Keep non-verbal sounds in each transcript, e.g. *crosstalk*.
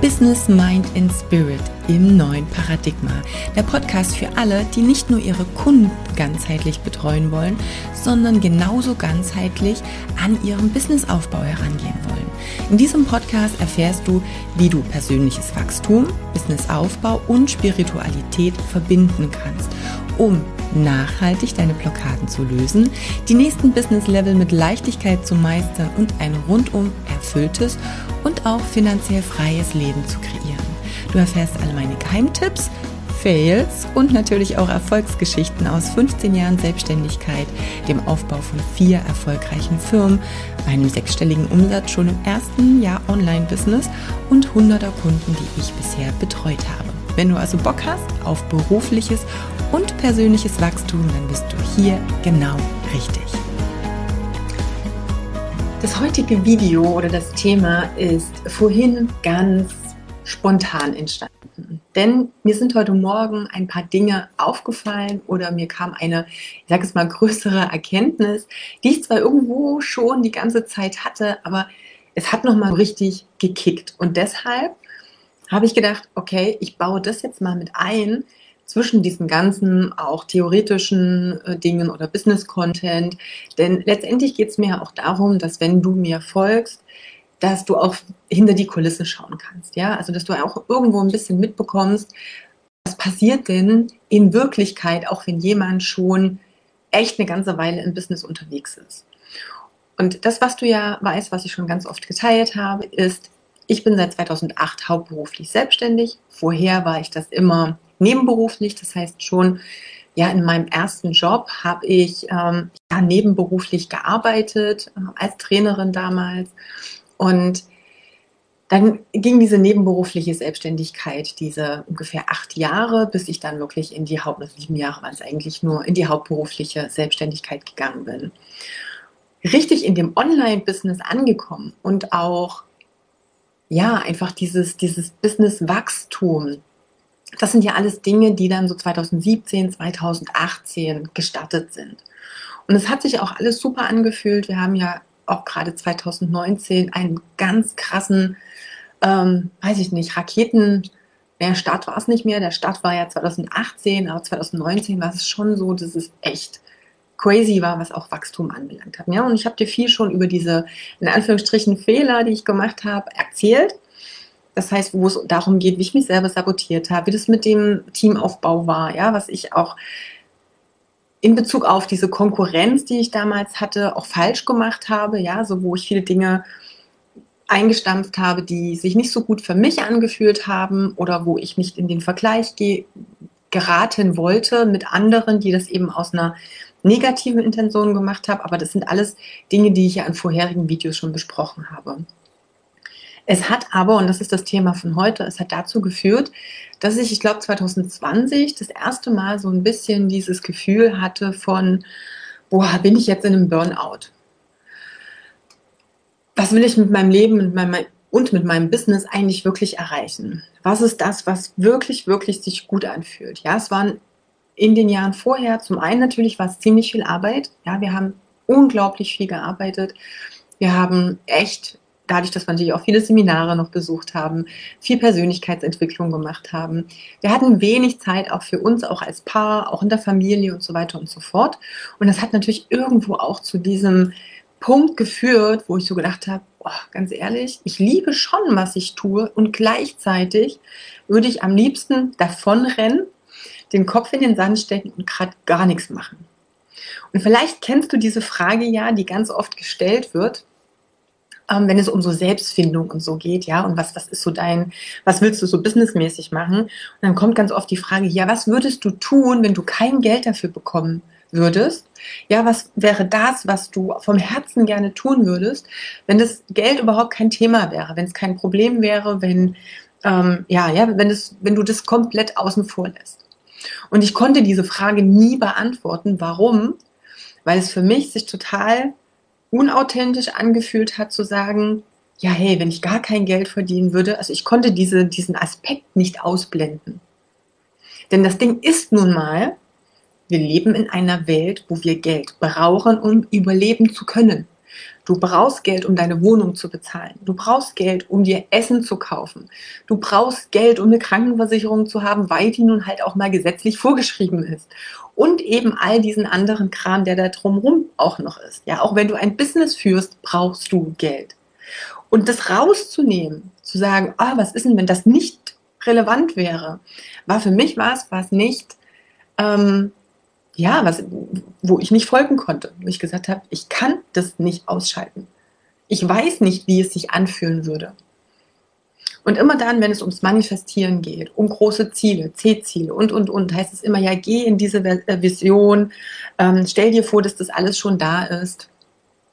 Business, Mind and Spirit im neuen Paradigma. Der Podcast für alle, die nicht nur ihre Kunden ganzheitlich betreuen wollen, sondern genauso ganzheitlich an ihrem Businessaufbau herangehen wollen. In diesem Podcast erfährst du, wie du persönliches Wachstum, Businessaufbau und Spiritualität verbinden kannst, um nachhaltig deine Blockaden zu lösen, die nächsten Business-Level mit Leichtigkeit zu meistern und ein rundum erfülltes und auch finanziell freies Leben zu kreieren. Du erfährst alle meine Geheimtipps, Fails und natürlich auch Erfolgsgeschichten aus 15 Jahren Selbstständigkeit, dem Aufbau von vier erfolgreichen Firmen, einem sechsstelligen Umsatz schon im ersten Jahr Online-Business und hunderter Kunden, die ich bisher betreut habe. Wenn du also Bock hast auf berufliches und persönliches Wachstum, dann bist du hier genau richtig. Das heutige Video oder das Thema ist vorhin ganz spontan entstanden. Denn mir sind heute Morgen ein paar Dinge aufgefallen oder mir kam eine, ich sage es mal, größere Erkenntnis, die ich zwar irgendwo schon die ganze Zeit hatte, aber es hat nochmal richtig gekickt. Und deshalb habe ich gedacht, okay, ich baue das jetzt mal mit ein, zwischen diesen ganzen auch theoretischen äh, Dingen oder Business-Content. Denn letztendlich geht es mir auch darum, dass wenn du mir folgst, dass du auch hinter die Kulissen schauen kannst. Ja, also dass du auch irgendwo ein bisschen mitbekommst, was passiert denn in Wirklichkeit, auch wenn jemand schon echt eine ganze Weile im Business unterwegs ist. Und das, was du ja weißt, was ich schon ganz oft geteilt habe, ist, ich bin seit 2008 hauptberuflich selbstständig. Vorher war ich das immer nebenberuflich. Das heißt schon, ja, in meinem ersten Job habe ich ähm, ja, nebenberuflich gearbeitet, äh, als Trainerin damals. Und dann ging diese nebenberufliche Selbstständigkeit, diese ungefähr acht Jahre, bis ich dann wirklich in die Haupt, sieben Jahre waren es eigentlich nur, in die hauptberufliche Selbstständigkeit gegangen bin. Richtig in dem Online-Business angekommen und auch, ja, einfach dieses, dieses Business-Wachstum das sind ja alles Dinge, die dann so 2017, 2018 gestartet sind. Und es hat sich auch alles super angefühlt. Wir haben ja auch gerade 2019 einen ganz krassen, ähm, weiß ich nicht, Raketen, der Start war es nicht mehr. Der Start war ja 2018, aber 2019 war es schon so, dass es echt crazy war, was auch Wachstum anbelangt hat. Ja, und ich habe dir viel schon über diese, in Anführungsstrichen, Fehler, die ich gemacht habe, erzählt. Das heißt, wo es darum geht, wie ich mich selber sabotiert habe, wie das mit dem Teamaufbau war, ja, was ich auch in Bezug auf diese Konkurrenz, die ich damals hatte, auch falsch gemacht habe, ja, so wo ich viele Dinge eingestampft habe, die sich nicht so gut für mich angefühlt haben oder wo ich nicht in den Vergleich ge geraten wollte mit anderen, die das eben aus einer negativen Intention gemacht haben. Aber das sind alles Dinge, die ich ja in vorherigen Videos schon besprochen habe. Es hat aber, und das ist das Thema von heute, es hat dazu geführt, dass ich, ich glaube, 2020 das erste Mal so ein bisschen dieses Gefühl hatte von, boah, bin ich jetzt in einem Burnout? Was will ich mit meinem Leben mit meinem, und mit meinem Business eigentlich wirklich erreichen? Was ist das, was wirklich, wirklich sich gut anfühlt? Ja, es waren in den Jahren vorher, zum einen natürlich war es ziemlich viel Arbeit. Ja, wir haben unglaublich viel gearbeitet. Wir haben echt dadurch, dass wir natürlich auch viele Seminare noch besucht haben, viel Persönlichkeitsentwicklung gemacht haben. Wir hatten wenig Zeit auch für uns, auch als Paar, auch in der Familie und so weiter und so fort. Und das hat natürlich irgendwo auch zu diesem Punkt geführt, wo ich so gedacht habe, oh, ganz ehrlich, ich liebe schon, was ich tue und gleichzeitig würde ich am liebsten davonrennen, den Kopf in den Sand stecken und gerade gar nichts machen. Und vielleicht kennst du diese Frage ja, die ganz oft gestellt wird, ähm, wenn es um so Selbstfindung und so geht, ja, und was, was ist so dein, was willst du so businessmäßig machen? Und dann kommt ganz oft die Frage, ja, was würdest du tun, wenn du kein Geld dafür bekommen würdest? Ja, was wäre das, was du vom Herzen gerne tun würdest, wenn das Geld überhaupt kein Thema wäre, wenn es kein Problem wäre, wenn, ähm, ja, ja, wenn es, wenn du das komplett außen vor lässt? Und ich konnte diese Frage nie beantworten. Warum? Weil es für mich sich total unauthentisch angefühlt hat, zu sagen, ja, hey, wenn ich gar kein Geld verdienen würde, also ich konnte diese, diesen Aspekt nicht ausblenden. Denn das Ding ist nun mal, wir leben in einer Welt, wo wir Geld brauchen, um überleben zu können. Du brauchst Geld, um deine Wohnung zu bezahlen. Du brauchst Geld, um dir Essen zu kaufen. Du brauchst Geld, um eine Krankenversicherung zu haben, weil die nun halt auch mal gesetzlich vorgeschrieben ist. Und eben all diesen anderen Kram, der da drumherum auch noch ist. Ja, auch wenn du ein Business führst, brauchst du Geld. Und das rauszunehmen, zu sagen, ah, was ist denn, wenn das nicht relevant wäre, war für mich was, was nicht ähm, ja, was, wo ich nicht folgen konnte, wo ich gesagt habe, ich kann das nicht ausschalten. Ich weiß nicht, wie es sich anfühlen würde. Und immer dann, wenn es ums Manifestieren geht, um große Ziele, C-Ziele und, und, und, heißt es immer, ja, geh in diese äh, Vision, ähm, stell dir vor, dass das alles schon da ist.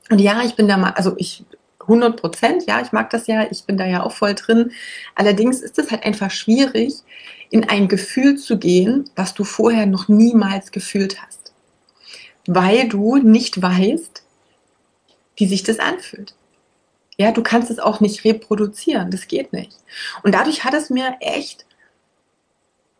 Und ja, ich bin da mal, also ich, 100 Prozent, ja, ich mag das ja, ich bin da ja auch voll drin. Allerdings ist es halt einfach schwierig, in ein Gefühl zu gehen, was du vorher noch niemals gefühlt hast. Weil du nicht weißt, wie sich das anfühlt. Ja, du kannst es auch nicht reproduzieren, das geht nicht. Und dadurch hat es mir echt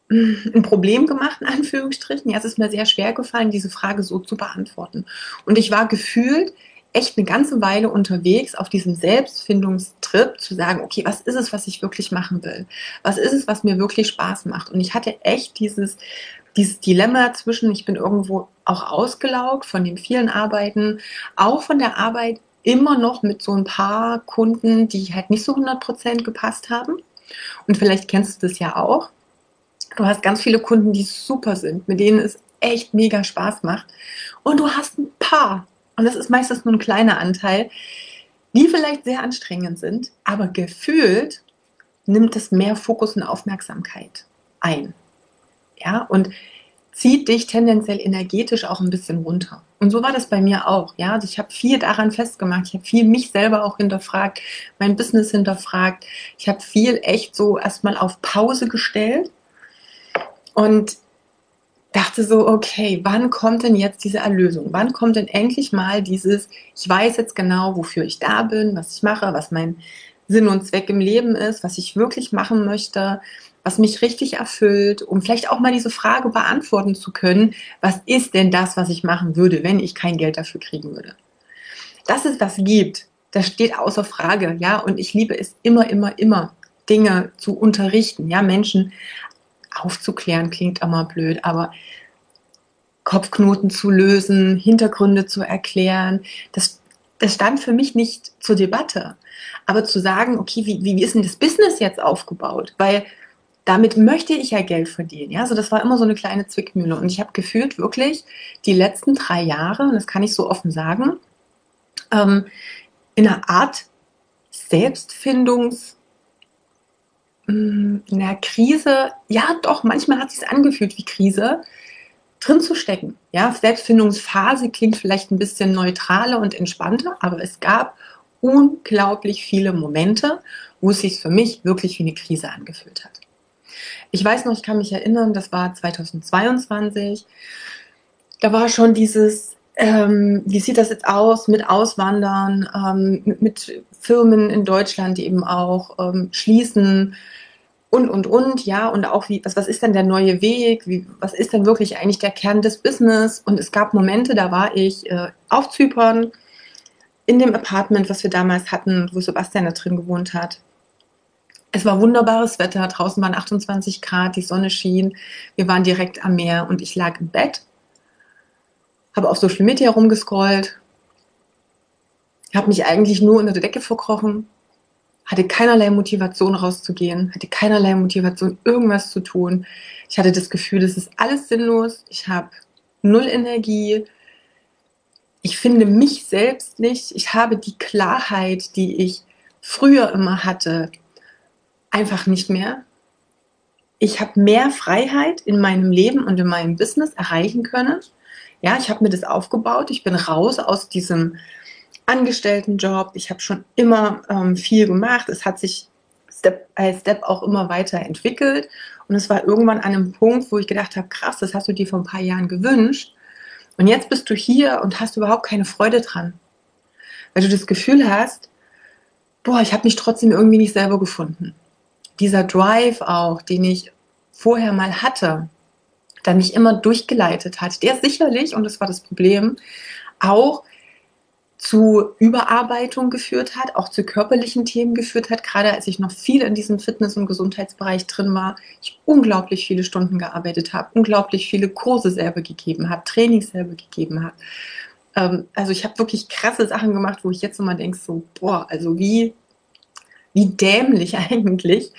mm, ein Problem gemacht, in Anführungsstrichen. Ja, es ist mir sehr schwer gefallen, diese Frage so zu beantworten. Und ich war gefühlt echt eine ganze Weile unterwegs auf diesem Selbstfindungstrip zu sagen, okay, was ist es, was ich wirklich machen will? Was ist es, was mir wirklich Spaß macht? Und ich hatte echt dieses, dieses Dilemma zwischen, ich bin irgendwo auch ausgelaugt von den vielen Arbeiten, auch von der Arbeit immer noch mit so ein paar Kunden, die halt nicht so 100% gepasst haben. Und vielleicht kennst du das ja auch. Du hast ganz viele Kunden, die super sind, mit denen es echt mega Spaß macht. Und du hast ein paar, und das ist meistens nur ein kleiner Anteil, die vielleicht sehr anstrengend sind, aber gefühlt nimmt es mehr Fokus und Aufmerksamkeit ein. Ja, und zieht dich tendenziell energetisch auch ein bisschen runter. Und so war das bei mir auch. Ja, also ich habe viel daran festgemacht. Ich habe viel mich selber auch hinterfragt, mein Business hinterfragt. Ich habe viel echt so erstmal auf Pause gestellt und dachte so, okay, wann kommt denn jetzt diese Erlösung? Wann kommt denn endlich mal dieses, ich weiß jetzt genau, wofür ich da bin, was ich mache, was mein Sinn und Zweck im Leben ist, was ich wirklich machen möchte, was mich richtig erfüllt, um vielleicht auch mal diese Frage beantworten zu können, was ist denn das, was ich machen würde, wenn ich kein Geld dafür kriegen würde? Dass es das gibt, das steht außer Frage, ja, und ich liebe es immer, immer, immer, Dinge zu unterrichten, ja, Menschen aufzuklären klingt immer blöd, aber Kopfknoten zu lösen, Hintergründe zu erklären, das, das stand für mich nicht zur Debatte. Aber zu sagen, okay, wie, wie ist denn das Business jetzt aufgebaut? Weil damit möchte ich ja Geld verdienen. Ja, also das war immer so eine kleine Zwickmühle. Und ich habe gefühlt wirklich die letzten drei Jahre, und das kann ich so offen sagen, ähm, in einer Art Selbstfindungs- in der Krise, ja doch, manchmal hat es sich angefühlt wie Krise, drin zu stecken. Ja, Selbstfindungsphase klingt vielleicht ein bisschen neutraler und entspannter, aber es gab unglaublich viele Momente, wo es sich für mich wirklich wie eine Krise angefühlt hat. Ich weiß noch, ich kann mich erinnern, das war 2022. Da war schon dieses, ähm, wie sieht das jetzt aus mit Auswandern, ähm, mit, mit, Firmen in Deutschland, die eben auch ähm, schließen und, und, und, ja, und auch wie, was, was ist denn der neue Weg, wie, was ist denn wirklich eigentlich der Kern des Business? Und es gab Momente, da war ich äh, auf Zypern, in dem Apartment, was wir damals hatten, wo Sebastian da drin gewohnt hat. Es war wunderbares Wetter, draußen waren 28 Grad, die Sonne schien, wir waren direkt am Meer und ich lag im Bett, habe auf Social Media rumgescrollt, habe mich eigentlich nur unter der Decke verkrochen, hatte keinerlei Motivation rauszugehen, hatte keinerlei Motivation, irgendwas zu tun. Ich hatte das Gefühl, das ist alles sinnlos. Ich habe null Energie. Ich finde mich selbst nicht. Ich habe die Klarheit, die ich früher immer hatte, einfach nicht mehr. Ich habe mehr Freiheit in meinem Leben und in meinem Business erreichen können. Ja, ich habe mir das aufgebaut. Ich bin raus aus diesem Angestelltenjob. Ich habe schon immer ähm, viel gemacht. Es hat sich Step by Step auch immer weiter entwickelt. Und es war irgendwann an einem Punkt, wo ich gedacht habe, krass, das hast du dir vor ein paar Jahren gewünscht. Und jetzt bist du hier und hast überhaupt keine Freude dran. Weil du das Gefühl hast, boah, ich habe mich trotzdem irgendwie nicht selber gefunden. Dieser Drive auch, den ich vorher mal hatte, der mich immer durchgeleitet hat, der sicherlich, und das war das Problem, auch zu Überarbeitung geführt hat, auch zu körperlichen Themen geführt hat. Gerade als ich noch viel in diesem Fitness- und Gesundheitsbereich drin war, ich unglaublich viele Stunden gearbeitet habe, unglaublich viele Kurse selber gegeben habe, Trainings selber gegeben habe. Ähm, also ich habe wirklich krasse Sachen gemacht, wo ich jetzt immer denke, so, boah, also wie, wie dämlich *laughs* eigentlich.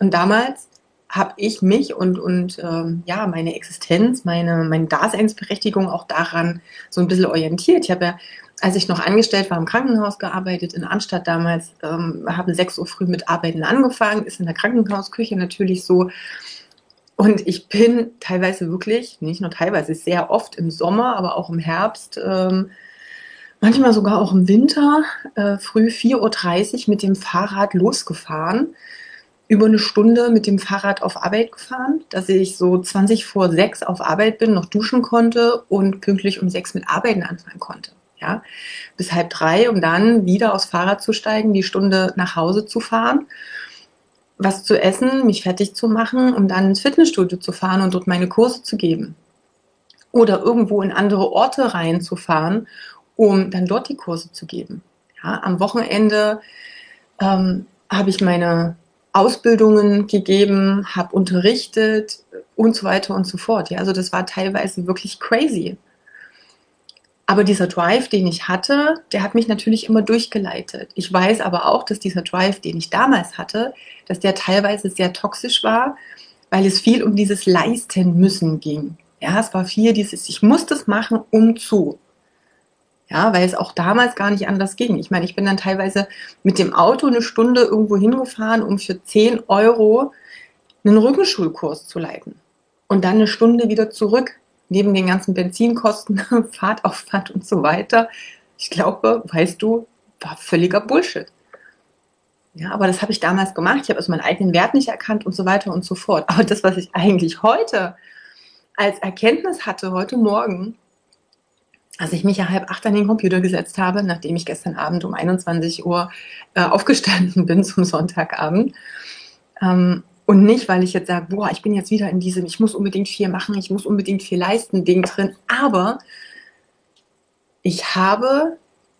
Und damals habe ich mich und, und ähm, ja, meine Existenz, meine, meine Daseinsberechtigung auch daran so ein bisschen orientiert. Ich habe ja als ich noch angestellt war im Krankenhaus gearbeitet, in Anstatt damals, ähm, haben 6 Uhr früh mit Arbeiten angefangen, ist in der Krankenhausküche natürlich so. Und ich bin teilweise wirklich, nicht nur teilweise, sehr oft im Sommer, aber auch im Herbst, ähm, manchmal sogar auch im Winter, äh, früh 4.30 Uhr mit dem Fahrrad losgefahren. Über eine Stunde mit dem Fahrrad auf Arbeit gefahren, dass ich so 20 vor 6 auf Arbeit bin, noch duschen konnte und pünktlich um 6 mit Arbeiten anfangen konnte ja, bis halb drei, um dann wieder aufs Fahrrad zu steigen, die Stunde nach Hause zu fahren, was zu essen, mich fertig zu machen, um dann ins Fitnessstudio zu fahren und dort meine Kurse zu geben. Oder irgendwo in andere Orte reinzufahren, um dann dort die Kurse zu geben. Ja, am Wochenende ähm, habe ich meine Ausbildungen gegeben, habe unterrichtet und so weiter und so fort. Ja, also das war teilweise wirklich crazy. Aber dieser Drive, den ich hatte, der hat mich natürlich immer durchgeleitet. Ich weiß aber auch, dass dieser Drive, den ich damals hatte, dass der teilweise sehr toxisch war, weil es viel um dieses Leisten müssen ging. Ja, es war viel dieses, ich muss das machen, um zu. Ja, weil es auch damals gar nicht anders ging. Ich meine, ich bin dann teilweise mit dem Auto eine Stunde irgendwo hingefahren, um für 10 Euro einen Rückenschulkurs zu leiten. Und dann eine Stunde wieder zurück neben den ganzen Benzinkosten, *laughs* Fahrtaufwand und so weiter, ich glaube, weißt du, war völliger Bullshit. Ja, aber das habe ich damals gemacht. Ich habe also meinen eigenen Wert nicht erkannt und so weiter und so fort. Aber das, was ich eigentlich heute als Erkenntnis hatte, heute Morgen, als ich mich ja halb acht an den Computer gesetzt habe, nachdem ich gestern Abend um 21 Uhr äh, aufgestanden *laughs* bin zum Sonntagabend, ähm, und nicht, weil ich jetzt sage, boah, ich bin jetzt wieder in diesem, ich muss unbedingt viel machen, ich muss unbedingt viel leisten, Ding drin. Aber ich habe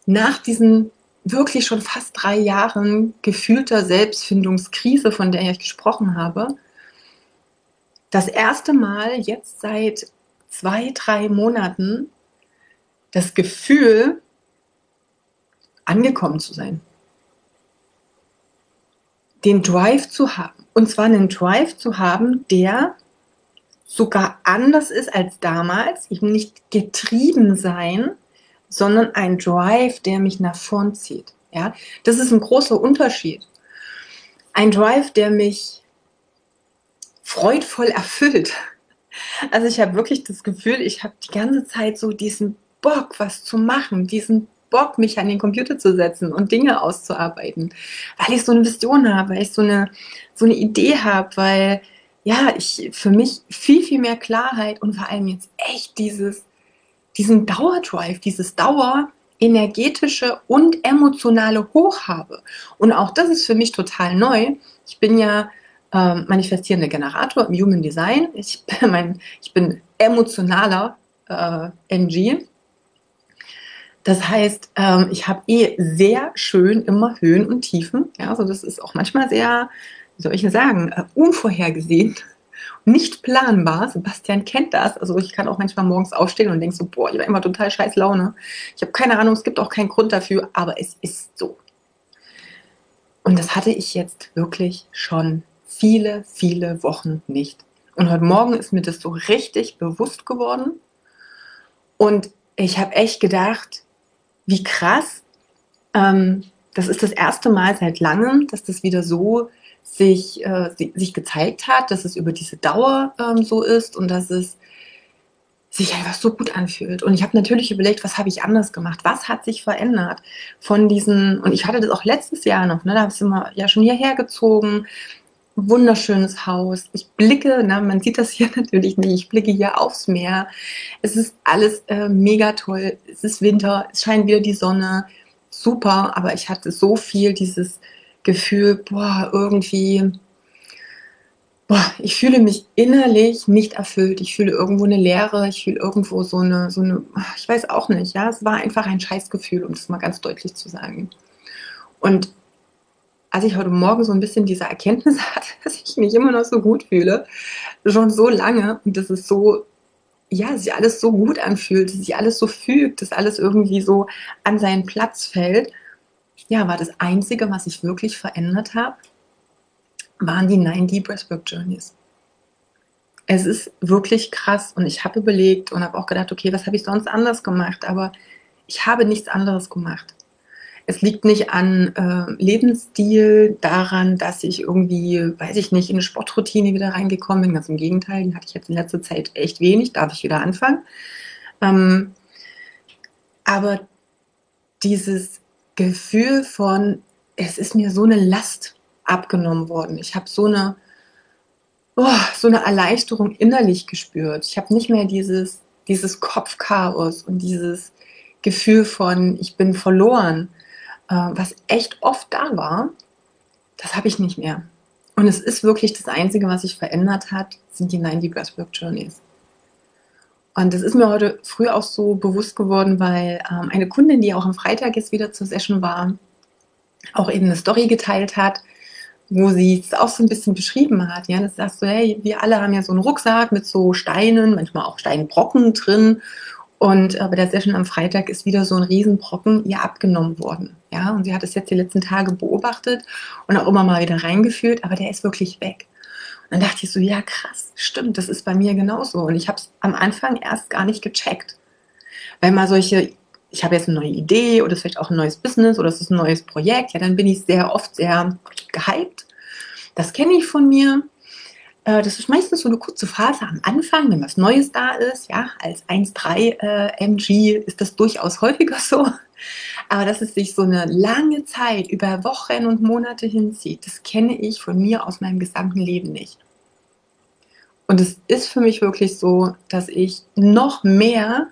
nach diesen wirklich schon fast drei Jahren gefühlter Selbstfindungskrise, von der ich gesprochen habe, das erste Mal jetzt seit zwei, drei Monaten das Gefühl, angekommen zu sein. Den Drive zu haben und zwar einen Drive zu haben, der sogar anders ist als damals. Ich will nicht getrieben sein, sondern ein Drive, der mich nach vorn zieht. Ja, das ist ein großer Unterschied. Ein Drive, der mich freudvoll erfüllt. Also ich habe wirklich das Gefühl, ich habe die ganze Zeit so diesen Bock, was zu machen, diesen Bock, mich an den Computer zu setzen und Dinge auszuarbeiten, weil ich so eine Vision habe, weil ich so eine, so eine Idee habe, weil ja, ich für mich viel, viel mehr Klarheit und vor allem jetzt echt dieses, diesen Dauerdrive, dieses Dauer, energetische und emotionale Hoch habe. Und auch das ist für mich total neu. Ich bin ja ähm, manifestierender Generator im Human Design. Ich *laughs* bin, mein, ich bin emotionaler äh, NG. Das heißt, ähm, ich habe eh sehr schön immer Höhen und Tiefen. Ja, also das ist auch manchmal sehr, wie soll ich sagen, äh, unvorhergesehen, *laughs* nicht planbar. Sebastian kennt das. Also ich kann auch manchmal morgens aufstehen und denke so, boah, ich war immer total scheiß Laune. Ich habe keine Ahnung, es gibt auch keinen Grund dafür, aber es ist so. Und das hatte ich jetzt wirklich schon viele, viele Wochen nicht. Und heute Morgen ist mir das so richtig bewusst geworden. Und ich habe echt gedacht, wie krass. Ähm, das ist das erste Mal seit langem, dass das wieder so sich, äh, sich gezeigt hat, dass es über diese Dauer ähm, so ist und dass es sich einfach so gut anfühlt. Und ich habe natürlich überlegt, was habe ich anders gemacht? Was hat sich verändert von diesen, und ich hatte das auch letztes Jahr noch, ne, da sind wir ja schon hierher gezogen, wunderschönes Haus. Ich blicke, na, man sieht das hier *laughs* natürlich nicht, ich blicke hier aufs Meer. Es ist alles äh, mega toll. Es ist Winter, es scheint wieder die Sonne. Super, aber ich hatte so viel dieses Gefühl, boah, irgendwie, boah, ich fühle mich innerlich nicht erfüllt. Ich fühle irgendwo eine Leere, ich fühle irgendwo so eine, so eine, ich weiß auch nicht, ja, es war einfach ein Scheißgefühl, um es mal ganz deutlich zu sagen. Und als ich heute Morgen so ein bisschen diese Erkenntnis *laughs* hatte, dass ich mich immer noch so gut fühle, schon so lange und das ist so, ja, sich alles so gut anfühlt, sich alles so fügt, dass alles irgendwie so an seinen Platz fällt, ja, war das Einzige, was ich wirklich verändert habe, waren die 90 Breathwork Journeys. Es ist wirklich krass und ich habe überlegt und habe auch gedacht, okay, was habe ich sonst anders gemacht? Aber ich habe nichts anderes gemacht. Es liegt nicht an äh, Lebensstil, daran, dass ich irgendwie, weiß ich nicht, in eine Sportroutine wieder reingekommen bin. Ganz im Gegenteil, die hatte ich jetzt in letzter Zeit echt wenig, darf ich wieder anfangen. Ähm, aber dieses Gefühl von, es ist mir so eine Last abgenommen worden. Ich habe so eine, oh, so eine Erleichterung innerlich gespürt. Ich habe nicht mehr dieses, dieses Kopfchaos und dieses Gefühl von, ich bin verloren, was echt oft da war. Das habe ich nicht mehr. Und es ist wirklich das Einzige, was sich verändert hat, sind die 90 Breathwork Journeys. Und das ist mir heute früh auch so bewusst geworden, weil ähm, eine Kundin, die auch am Freitag jetzt wieder zur Session war, auch eben eine Story geteilt hat, wo sie es auch so ein bisschen beschrieben hat. Ja, das sagst du, hey, wir alle haben ja so einen Rucksack mit so Steinen, manchmal auch Steinbrocken drin. Und äh, bei der Session am Freitag ist wieder so ein Riesenbrocken ihr abgenommen worden. Ja, und sie hat es jetzt die letzten Tage beobachtet und auch immer mal wieder reingeführt, aber der ist wirklich weg. Und dann dachte ich so, ja krass, stimmt, das ist bei mir genauso. Und ich habe es am Anfang erst gar nicht gecheckt. Weil mal solche, ich habe jetzt eine neue Idee oder es ist vielleicht auch ein neues Business oder es ist ein neues Projekt, ja, dann bin ich sehr oft sehr gehypt. Das kenne ich von mir. Äh, das ist meistens so eine kurze Phase am Anfang, wenn was Neues da ist. Ja, als 1.3 äh, MG ist das durchaus häufiger so. Aber dass es sich so eine lange Zeit über Wochen und Monate hinzieht, das kenne ich von mir aus meinem gesamten Leben nicht. Und es ist für mich wirklich so, dass ich noch mehr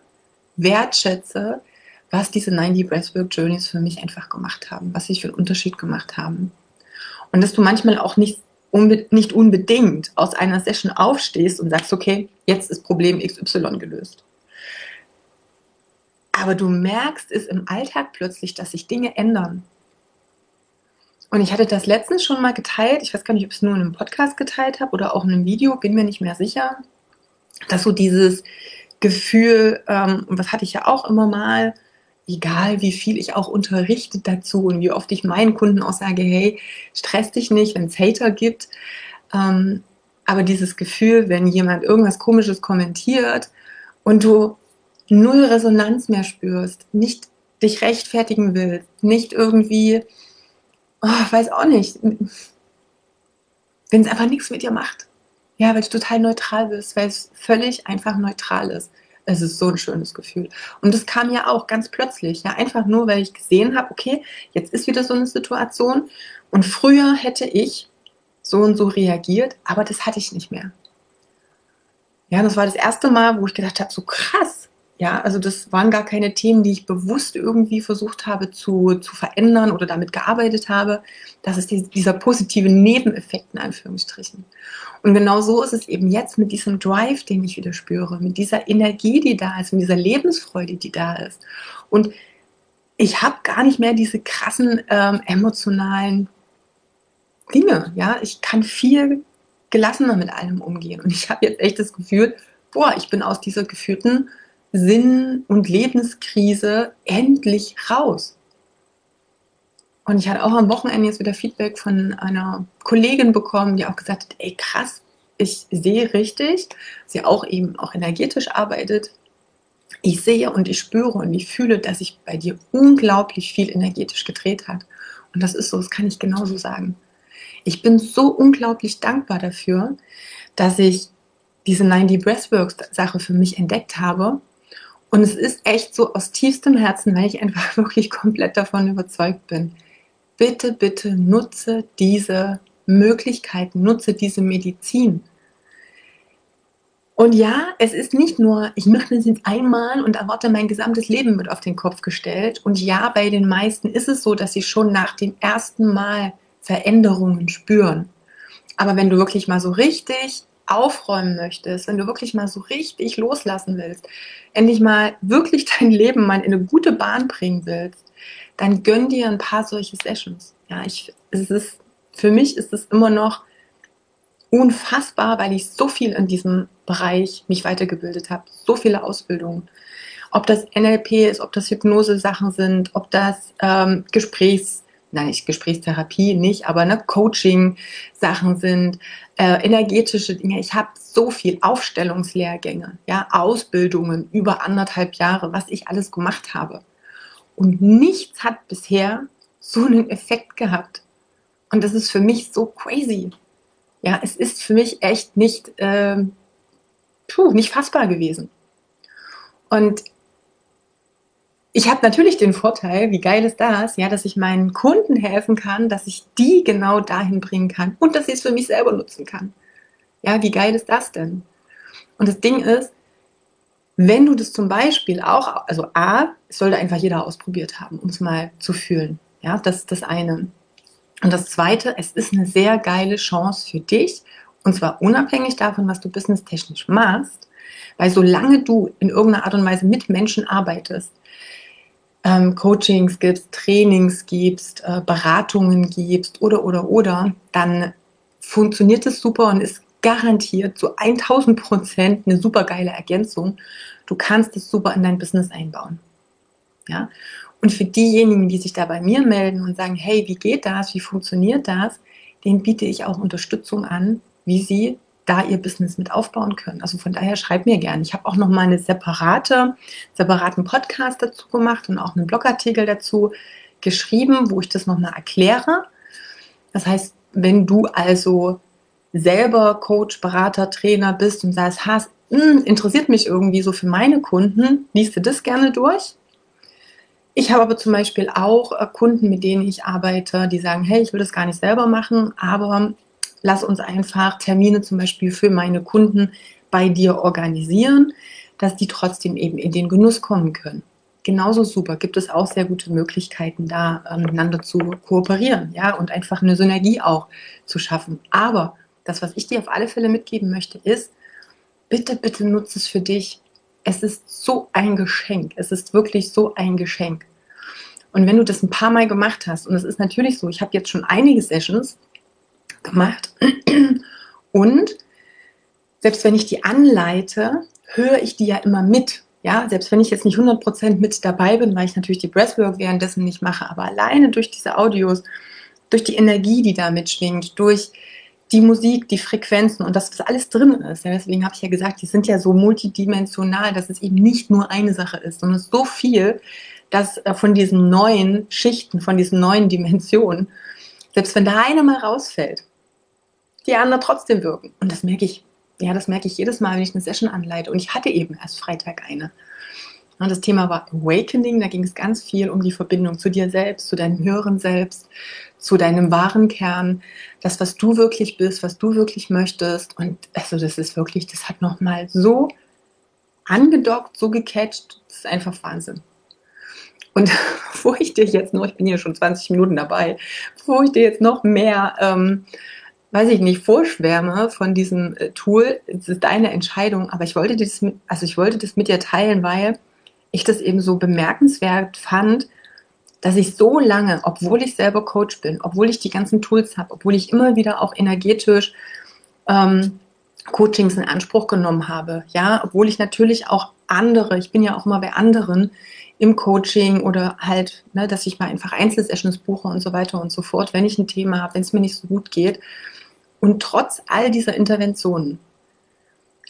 wertschätze, was diese 90 Breathwork Journeys für mich einfach gemacht haben, was sie für einen Unterschied gemacht haben. Und dass du manchmal auch nicht, unbe nicht unbedingt aus einer Session aufstehst und sagst, okay, jetzt ist Problem XY gelöst. Aber du merkst es im Alltag plötzlich, dass sich Dinge ändern. Und ich hatte das letztens schon mal geteilt. Ich weiß gar nicht, ob ich es nur in einem Podcast geteilt habe oder auch in einem Video, bin mir nicht mehr sicher. Dass so dieses Gefühl, ähm, und das hatte ich ja auch immer mal, egal wie viel ich auch unterrichte dazu und wie oft ich meinen Kunden auch sage, hey, stress dich nicht, wenn es Hater gibt. Ähm, aber dieses Gefühl, wenn jemand irgendwas Komisches kommentiert und du null Resonanz mehr spürst, nicht dich rechtfertigen willst, nicht irgendwie, oh, weiß auch nicht, wenn es einfach nichts mit dir macht. Ja, weil du total neutral bist, weil es völlig einfach neutral ist. Es ist so ein schönes Gefühl. Und das kam ja auch ganz plötzlich, ja, einfach nur, weil ich gesehen habe, okay, jetzt ist wieder so eine Situation und früher hätte ich so und so reagiert, aber das hatte ich nicht mehr. Ja, das war das erste Mal, wo ich gedacht habe, so krass, ja, also das waren gar keine Themen, die ich bewusst irgendwie versucht habe zu, zu verändern oder damit gearbeitet habe. Das ist die, dieser positive Nebeneffekt in Anführungsstrichen. Und genau so ist es eben jetzt mit diesem Drive, den ich wieder spüre, mit dieser Energie, die da ist, mit dieser Lebensfreude, die da ist. Und ich habe gar nicht mehr diese krassen ähm, emotionalen Dinge. Ja, ich kann viel gelassener mit allem umgehen. Und ich habe jetzt echt das Gefühl, boah, ich bin aus dieser geführten Sinn- und Lebenskrise endlich raus. Und ich hatte auch am Wochenende jetzt wieder Feedback von einer Kollegin bekommen, die auch gesagt hat, ey krass, ich sehe richtig, sie auch eben auch energetisch arbeitet. Ich sehe und ich spüre und ich fühle, dass sich bei dir unglaublich viel energetisch gedreht hat. Und das ist so, das kann ich genauso sagen. Ich bin so unglaublich dankbar dafür, dass ich diese 90 Breathworks Sache für mich entdeckt habe und es ist echt so aus tiefstem Herzen, weil ich einfach *laughs* wirklich komplett davon überzeugt bin. Bitte, bitte nutze diese Möglichkeiten, nutze diese Medizin. Und ja, es ist nicht nur, ich mache das jetzt einmal und erwarte mein gesamtes Leben mit auf den Kopf gestellt. Und ja, bei den meisten ist es so, dass sie schon nach dem ersten Mal Veränderungen spüren. Aber wenn du wirklich mal so richtig aufräumen möchtest, wenn du wirklich mal so richtig loslassen willst, endlich mal wirklich *laughs* dein Leben mal in eine gute Bahn bringen willst, dann gönn dir ein paar solche Sessions. Ja, ich, es ist, für mich ist es immer noch unfassbar, weil ich so viel in diesem Bereich mich weitergebildet habe, so viele Ausbildungen. Ob das NLP ist, ob das Hypnose-Sachen sind, ob das ähm, Gesprächs, nein, nicht Gesprächstherapie nicht, aber ne, Coaching-Sachen sind, äh, energetische Dinge. Ich habe so viel Aufstellungslehrgänge, ja, Ausbildungen über anderthalb Jahre, was ich alles gemacht habe. Und nichts hat bisher so einen Effekt gehabt. Und das ist für mich so crazy. Ja, es ist für mich echt nicht, äh, puh, nicht fassbar gewesen. Und ich habe natürlich den Vorteil, wie geil ist das, ja, dass ich meinen Kunden helfen kann, dass ich die genau dahin bringen kann und dass ich es für mich selber nutzen kann. Ja, wie geil ist das denn? Und das Ding ist, wenn du das zum Beispiel auch, also A, sollte einfach jeder ausprobiert haben, um es mal zu fühlen. Ja, das ist das eine. Und das zweite, es ist eine sehr geile Chance für dich, und zwar unabhängig davon, was du businesstechnisch machst, weil solange du in irgendeiner Art und Weise mit Menschen arbeitest, ähm, Coachings gibst, Trainings gibst, äh, Beratungen gibst oder, oder, oder, dann funktioniert es super und ist garantiert zu 1000 Prozent eine super geile Ergänzung. Du kannst es super in dein Business einbauen. Ja? Und für diejenigen, die sich da bei mir melden und sagen, hey, wie geht das? Wie funktioniert das? Denen biete ich auch Unterstützung an, wie sie da ihr Business mit aufbauen können. Also von daher schreibt mir gerne. Ich habe auch noch mal eine separate, separaten Podcast dazu gemacht und auch einen Blogartikel dazu geschrieben, wo ich das noch mal erkläre. Das heißt, wenn du also selber Coach, Berater, Trainer bist und sagst, hast, hm, interessiert mich irgendwie so für meine Kunden, liest du das gerne durch. Ich habe aber zum Beispiel auch äh, Kunden, mit denen ich arbeite, die sagen, hey, ich will das gar nicht selber machen, aber lass uns einfach Termine zum Beispiel für meine Kunden bei dir organisieren, dass die trotzdem eben in den Genuss kommen können. Genauso super gibt es auch sehr gute Möglichkeiten, da äh, miteinander zu kooperieren, ja, und einfach eine Synergie auch zu schaffen. Aber das, was ich dir auf alle Fälle mitgeben möchte, ist, bitte, bitte nutze es für dich. Es ist so ein Geschenk. Es ist wirklich so ein Geschenk. Und wenn du das ein paar Mal gemacht hast, und es ist natürlich so, ich habe jetzt schon einige Sessions, gemacht. Und selbst wenn ich die anleite, höre ich die ja immer mit. Ja, selbst wenn ich jetzt nicht 100% mit dabei bin, weil ich natürlich die Breathwork währenddessen nicht mache, aber alleine durch diese Audios, durch die Energie, die da mitschwingt, durch die Musik, die Frequenzen und das, was alles drin ist. Ja, deswegen habe ich ja gesagt, die sind ja so multidimensional, dass es eben nicht nur eine Sache ist, sondern so viel, dass äh, von diesen neuen Schichten, von diesen neuen Dimensionen, selbst wenn da eine mal rausfällt, die anderen trotzdem wirken. Und das merke ich, ja, das merke ich jedes Mal, wenn ich eine Session anleite. Und ich hatte eben erst Freitag eine. Und das Thema war Awakening. Da ging es ganz viel um die Verbindung zu dir selbst, zu deinem höheren Selbst, zu deinem wahren Kern, das, was du wirklich bist, was du wirklich möchtest. Und also das ist wirklich, das hat nochmal so angedockt, so gecatcht. Das ist einfach Wahnsinn. Und *laughs* bevor ich dir jetzt noch, ich bin hier schon 20 Minuten dabei, bevor ich dir jetzt noch mehr ähm, weiß ich nicht, vorschwärme von diesem äh, Tool, es ist deine Entscheidung, aber ich wollte das mit, also ich wollte das mit dir teilen, weil ich das eben so bemerkenswert fand, dass ich so lange, obwohl ich selber Coach bin, obwohl ich die ganzen Tools habe, obwohl ich immer wieder auch energetisch ähm, Coachings in Anspruch genommen habe, ja, obwohl ich natürlich auch andere, ich bin ja auch immer bei anderen im Coaching oder halt, ne, dass ich mal einfach Einzelsessions buche und so weiter und so fort, wenn ich ein Thema habe, wenn es mir nicht so gut geht, und trotz all dieser Interventionen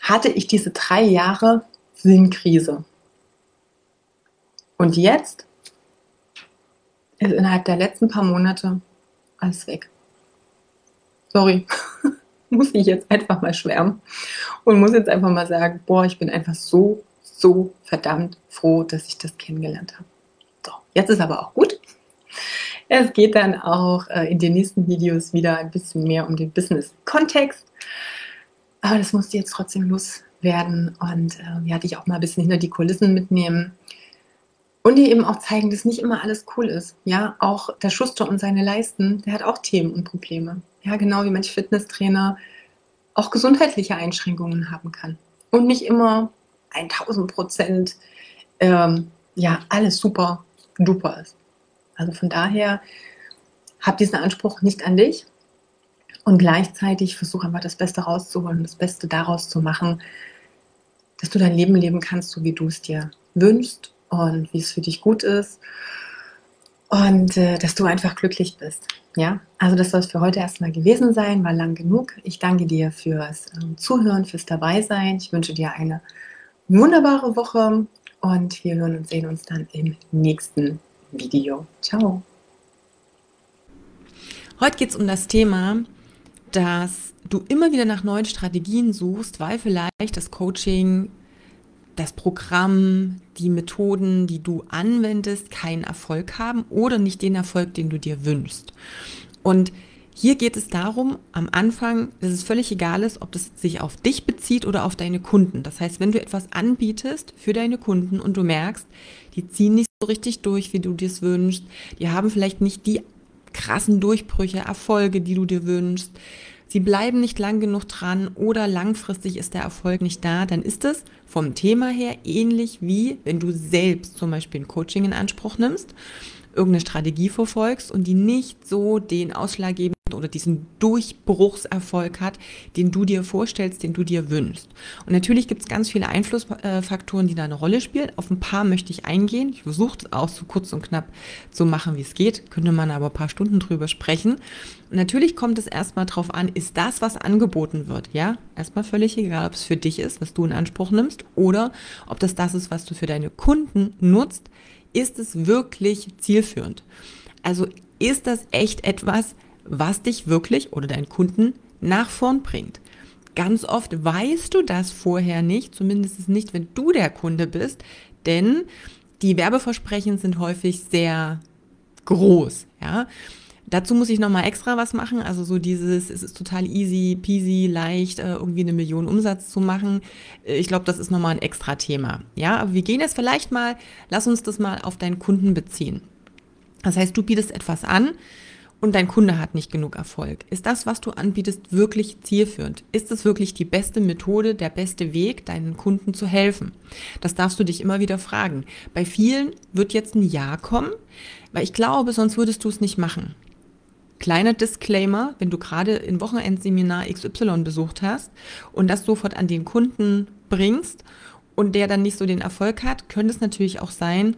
hatte ich diese drei Jahre Sinnkrise. Und jetzt ist innerhalb der letzten paar Monate alles weg. Sorry, *laughs* muss ich jetzt einfach mal schwärmen und muss jetzt einfach mal sagen, boah, ich bin einfach so, so verdammt froh, dass ich das kennengelernt habe. So, jetzt ist aber auch gut. Es geht dann auch äh, in den nächsten Videos wieder ein bisschen mehr um den Business-Kontext. Aber das musste jetzt trotzdem loswerden und äh, ja, dich auch mal ein bisschen hinter die Kulissen mitnehmen. Und dir eben auch zeigen, dass nicht immer alles cool ist. Ja, auch der Schuster und seine Leisten, der hat auch Themen und Probleme. Ja, genau wie manch Fitnesstrainer auch gesundheitliche Einschränkungen haben kann. Und nicht immer 1000 Prozent, ähm, ja, alles super duper ist. Also von daher, hab diesen Anspruch nicht an dich und gleichzeitig versuch einfach das Beste rauszuholen, das Beste daraus zu machen, dass du dein Leben leben kannst, so wie du es dir wünschst und wie es für dich gut ist und äh, dass du einfach glücklich bist. Ja, also das soll es für heute erstmal gewesen sein, war lang genug. Ich danke dir fürs äh, Zuhören, fürs Dabeisein. Ich wünsche dir eine wunderbare Woche und wir hören und sehen uns dann im nächsten Video. Ciao. Heute geht es um das Thema, dass du immer wieder nach neuen Strategien suchst, weil vielleicht das Coaching, das Programm, die Methoden, die du anwendest, keinen Erfolg haben oder nicht den Erfolg, den du dir wünschst. Und hier geht es darum, am Anfang, dass es völlig egal ist, ob das sich auf dich bezieht oder auf deine Kunden. Das heißt, wenn du etwas anbietest für deine Kunden und du merkst, die ziehen nicht so richtig durch, wie du dir es wünschst, die haben vielleicht nicht die krassen Durchbrüche, Erfolge, die du dir wünschst, sie bleiben nicht lang genug dran oder langfristig ist der Erfolg nicht da, dann ist es vom Thema her ähnlich wie wenn du selbst zum Beispiel ein Coaching in Anspruch nimmst, irgendeine Strategie verfolgst und die nicht so den ausschlaggebenden oder diesen Durchbruchserfolg hat, den du dir vorstellst, den du dir wünschst. Und natürlich gibt es ganz viele Einflussfaktoren, die da eine Rolle spielen. Auf ein paar möchte ich eingehen. Ich versuche es auch so kurz und knapp zu machen, wie es geht. Könnte man aber ein paar Stunden drüber sprechen. Und natürlich kommt es erstmal drauf an, ist das, was angeboten wird, ja? Erstmal völlig egal, ob es für dich ist, was du in Anspruch nimmst, oder ob das das ist, was du für deine Kunden nutzt. Ist es wirklich zielführend? Also ist das echt etwas, was dich wirklich oder deinen Kunden nach vorn bringt. Ganz oft weißt du das vorher nicht, zumindest nicht, wenn du der Kunde bist, denn die Werbeversprechen sind häufig sehr groß, ja. Dazu muss ich nochmal extra was machen. Also so dieses, es ist total easy, peasy, leicht, äh, irgendwie eine Million Umsatz zu machen. Äh, ich glaube, das ist nochmal ein extra Thema. Ja, aber wir gehen jetzt vielleicht mal, lass uns das mal auf deinen Kunden beziehen. Das heißt, du bietest etwas an, und dein Kunde hat nicht genug Erfolg. Ist das, was du anbietest, wirklich zielführend? Ist es wirklich die beste Methode, der beste Weg, deinen Kunden zu helfen? Das darfst du dich immer wieder fragen. Bei vielen wird jetzt ein Ja kommen, weil ich glaube, sonst würdest du es nicht machen. Kleiner Disclaimer, wenn du gerade ein Wochenendseminar XY besucht hast und das sofort an den Kunden bringst und der dann nicht so den Erfolg hat, könnte es natürlich auch sein,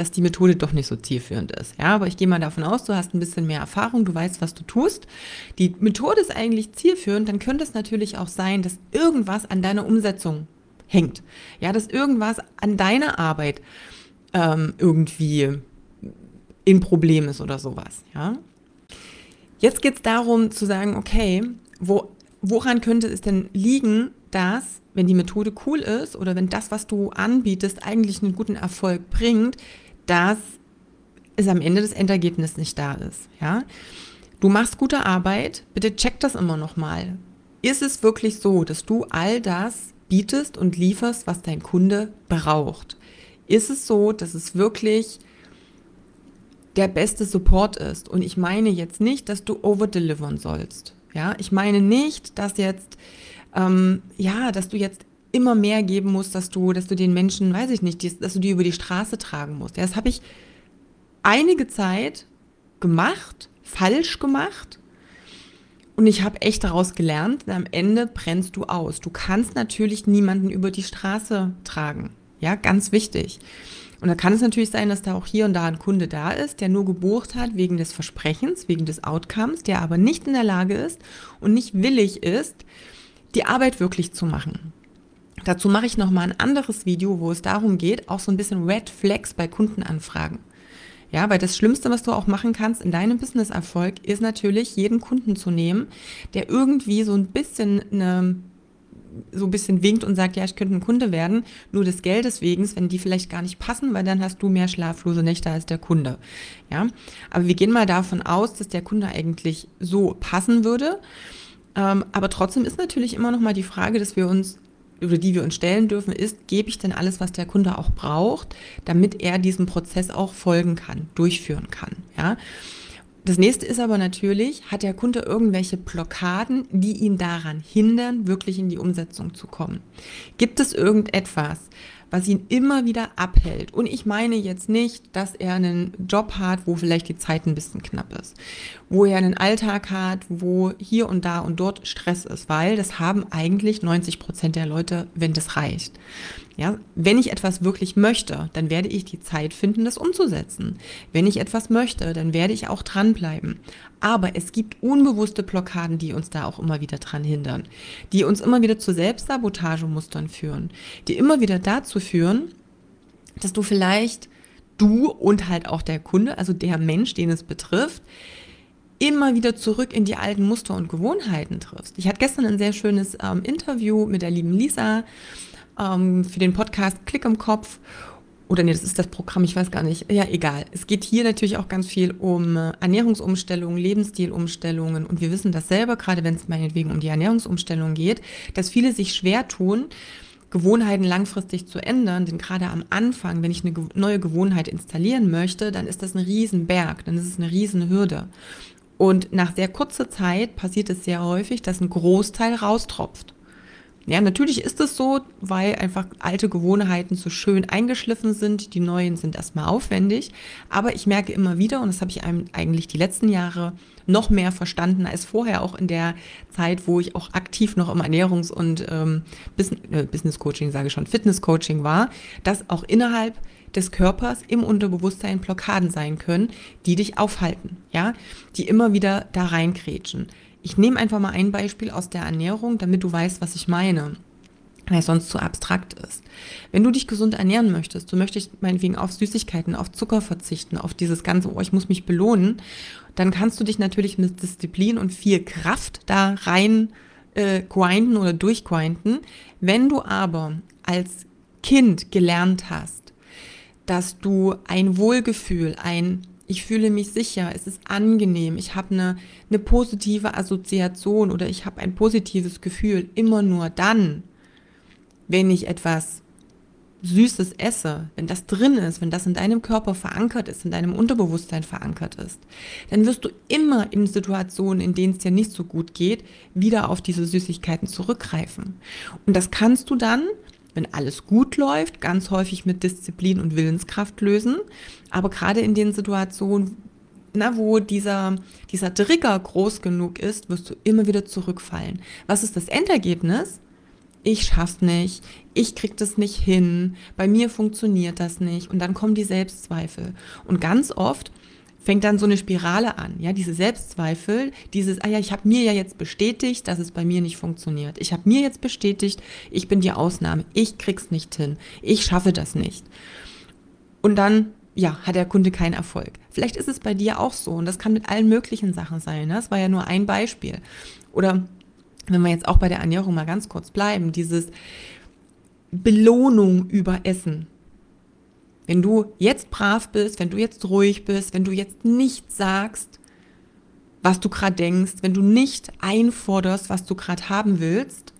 dass die Methode doch nicht so zielführend ist. Ja, aber ich gehe mal davon aus, du hast ein bisschen mehr Erfahrung, du weißt, was du tust. Die Methode ist eigentlich zielführend, dann könnte es natürlich auch sein, dass irgendwas an deiner Umsetzung hängt. Ja, dass irgendwas an deiner Arbeit ähm, irgendwie in Problem ist oder sowas. Ja. Jetzt geht es darum zu sagen, okay, wo, woran könnte es denn liegen, dass, wenn die Methode cool ist oder wenn das, was du anbietest, eigentlich einen guten Erfolg bringt, dass es am Ende des Endergebnisses nicht da ist. Ja? Du machst gute Arbeit, bitte check das immer nochmal. Ist es wirklich so, dass du all das bietest und lieferst, was dein Kunde braucht? Ist es so, dass es wirklich der beste Support ist? Und ich meine jetzt nicht, dass du overdelivern sollst. Ja, ich meine nicht, dass jetzt, ähm, ja, dass du jetzt immer mehr geben musst, dass du, dass du den Menschen, weiß ich nicht, dass du die über die Straße tragen musst. Ja, das habe ich einige Zeit gemacht, falsch gemacht. Und ich habe echt daraus gelernt, am Ende brennst du aus. Du kannst natürlich niemanden über die Straße tragen. Ja, ganz wichtig. Und da kann es natürlich sein, dass da auch hier und da ein Kunde da ist, der nur gebucht hat wegen des Versprechens, wegen des Outcomes, der aber nicht in der Lage ist und nicht willig ist, die Arbeit wirklich zu machen. Dazu mache ich nochmal ein anderes Video, wo es darum geht, auch so ein bisschen Red Flags bei Kundenanfragen. Ja, weil das Schlimmste, was du auch machen kannst in deinem Business-Erfolg, ist natürlich, jeden Kunden zu nehmen, der irgendwie so ein bisschen eine, so ein bisschen winkt und sagt, ja, ich könnte ein Kunde werden, nur des Geldes wegen, wenn die vielleicht gar nicht passen, weil dann hast du mehr schlaflose Nächte als der Kunde. Ja, aber wir gehen mal davon aus, dass der Kunde eigentlich so passen würde. Ähm, aber trotzdem ist natürlich immer noch mal die Frage, dass wir uns oder die wir uns stellen dürfen, ist, gebe ich denn alles, was der Kunde auch braucht, damit er diesen Prozess auch folgen kann, durchführen kann, ja. Das nächste ist aber natürlich, hat der Kunde irgendwelche Blockaden, die ihn daran hindern, wirklich in die Umsetzung zu kommen? Gibt es irgendetwas, was ihn immer wieder abhält. Und ich meine jetzt nicht, dass er einen Job hat, wo vielleicht die Zeit ein bisschen knapp ist, wo er einen Alltag hat, wo hier und da und dort Stress ist, weil das haben eigentlich 90 Prozent der Leute, wenn das reicht. Ja, wenn ich etwas wirklich möchte, dann werde ich die Zeit finden, das umzusetzen. Wenn ich etwas möchte, dann werde ich auch dranbleiben. Aber es gibt unbewusste Blockaden, die uns da auch immer wieder dran hindern, die uns immer wieder zu Selbstsabotagemustern führen, die immer wieder dazu führen, dass du vielleicht du und halt auch der Kunde, also der Mensch, den es betrifft, immer wieder zurück in die alten Muster und Gewohnheiten triffst. Ich hatte gestern ein sehr schönes ähm, Interview mit der lieben Lisa ähm, für den Podcast Klick im Kopf. Oder nee, das ist das Programm, ich weiß gar nicht. Ja, egal. Es geht hier natürlich auch ganz viel um äh, Ernährungsumstellungen, Lebensstilumstellungen. Und wir wissen das selber, gerade wenn es meinetwegen um die Ernährungsumstellung geht, dass viele sich schwer tun, Gewohnheiten langfristig zu ändern. Denn gerade am Anfang, wenn ich eine neue Gewohnheit installieren möchte, dann ist das ein Riesenberg, dann ist es eine Riesenhürde. Und nach sehr kurzer Zeit passiert es sehr häufig, dass ein Großteil raustropft. Ja, natürlich ist es so, weil einfach alte Gewohnheiten so schön eingeschliffen sind. Die neuen sind erstmal aufwendig. Aber ich merke immer wieder, und das habe ich eigentlich die letzten Jahre noch mehr verstanden als vorher, auch in der Zeit, wo ich auch aktiv noch im Ernährungs- und ähm, äh, Business Coaching, sage ich schon, Fitness Coaching war, dass auch innerhalb des Körpers im Unterbewusstsein Blockaden sein können, die dich aufhalten, ja, die immer wieder da reinkrätschen. Ich nehme einfach mal ein Beispiel aus der Ernährung, damit du weißt, was ich meine weil es sonst zu abstrakt ist. Wenn du dich gesund ernähren möchtest, du möchtest meinetwegen auf Süßigkeiten, auf Zucker verzichten, auf dieses ganze, oh, ich muss mich belohnen, dann kannst du dich natürlich mit Disziplin und viel Kraft da rein äh, grinden oder durchgrinden. Wenn du aber als Kind gelernt hast, dass du ein Wohlgefühl, ein ich fühle mich sicher, es ist angenehm, ich habe eine, eine positive Assoziation oder ich habe ein positives Gefühl immer nur dann, wenn ich etwas Süßes esse, wenn das drin ist, wenn das in deinem Körper verankert ist, in deinem Unterbewusstsein verankert ist, dann wirst du immer in Situationen, in denen es dir nicht so gut geht, wieder auf diese Süßigkeiten zurückgreifen. Und das kannst du dann wenn alles gut läuft, ganz häufig mit Disziplin und Willenskraft lösen. Aber gerade in den Situationen, na, wo dieser, dieser Trigger groß genug ist, wirst du immer wieder zurückfallen. Was ist das Endergebnis? Ich schaff's nicht, ich krieg das nicht hin, bei mir funktioniert das nicht und dann kommen die Selbstzweifel. Und ganz oft fängt dann so eine Spirale an, ja, diese Selbstzweifel, dieses, ah ja, ich habe mir ja jetzt bestätigt, dass es bei mir nicht funktioniert. Ich habe mir jetzt bestätigt, ich bin die Ausnahme, ich krieg's nicht hin, ich schaffe das nicht. Und dann, ja, hat der Kunde keinen Erfolg. Vielleicht ist es bei dir auch so und das kann mit allen möglichen Sachen sein. Ne? Das war ja nur ein Beispiel. Oder wenn wir jetzt auch bei der Ernährung mal ganz kurz bleiben, dieses Belohnung über Essen. Wenn du jetzt brav bist, wenn du jetzt ruhig bist, wenn du jetzt nicht sagst, was du gerade denkst, wenn du nicht einforderst, was du gerade haben willst,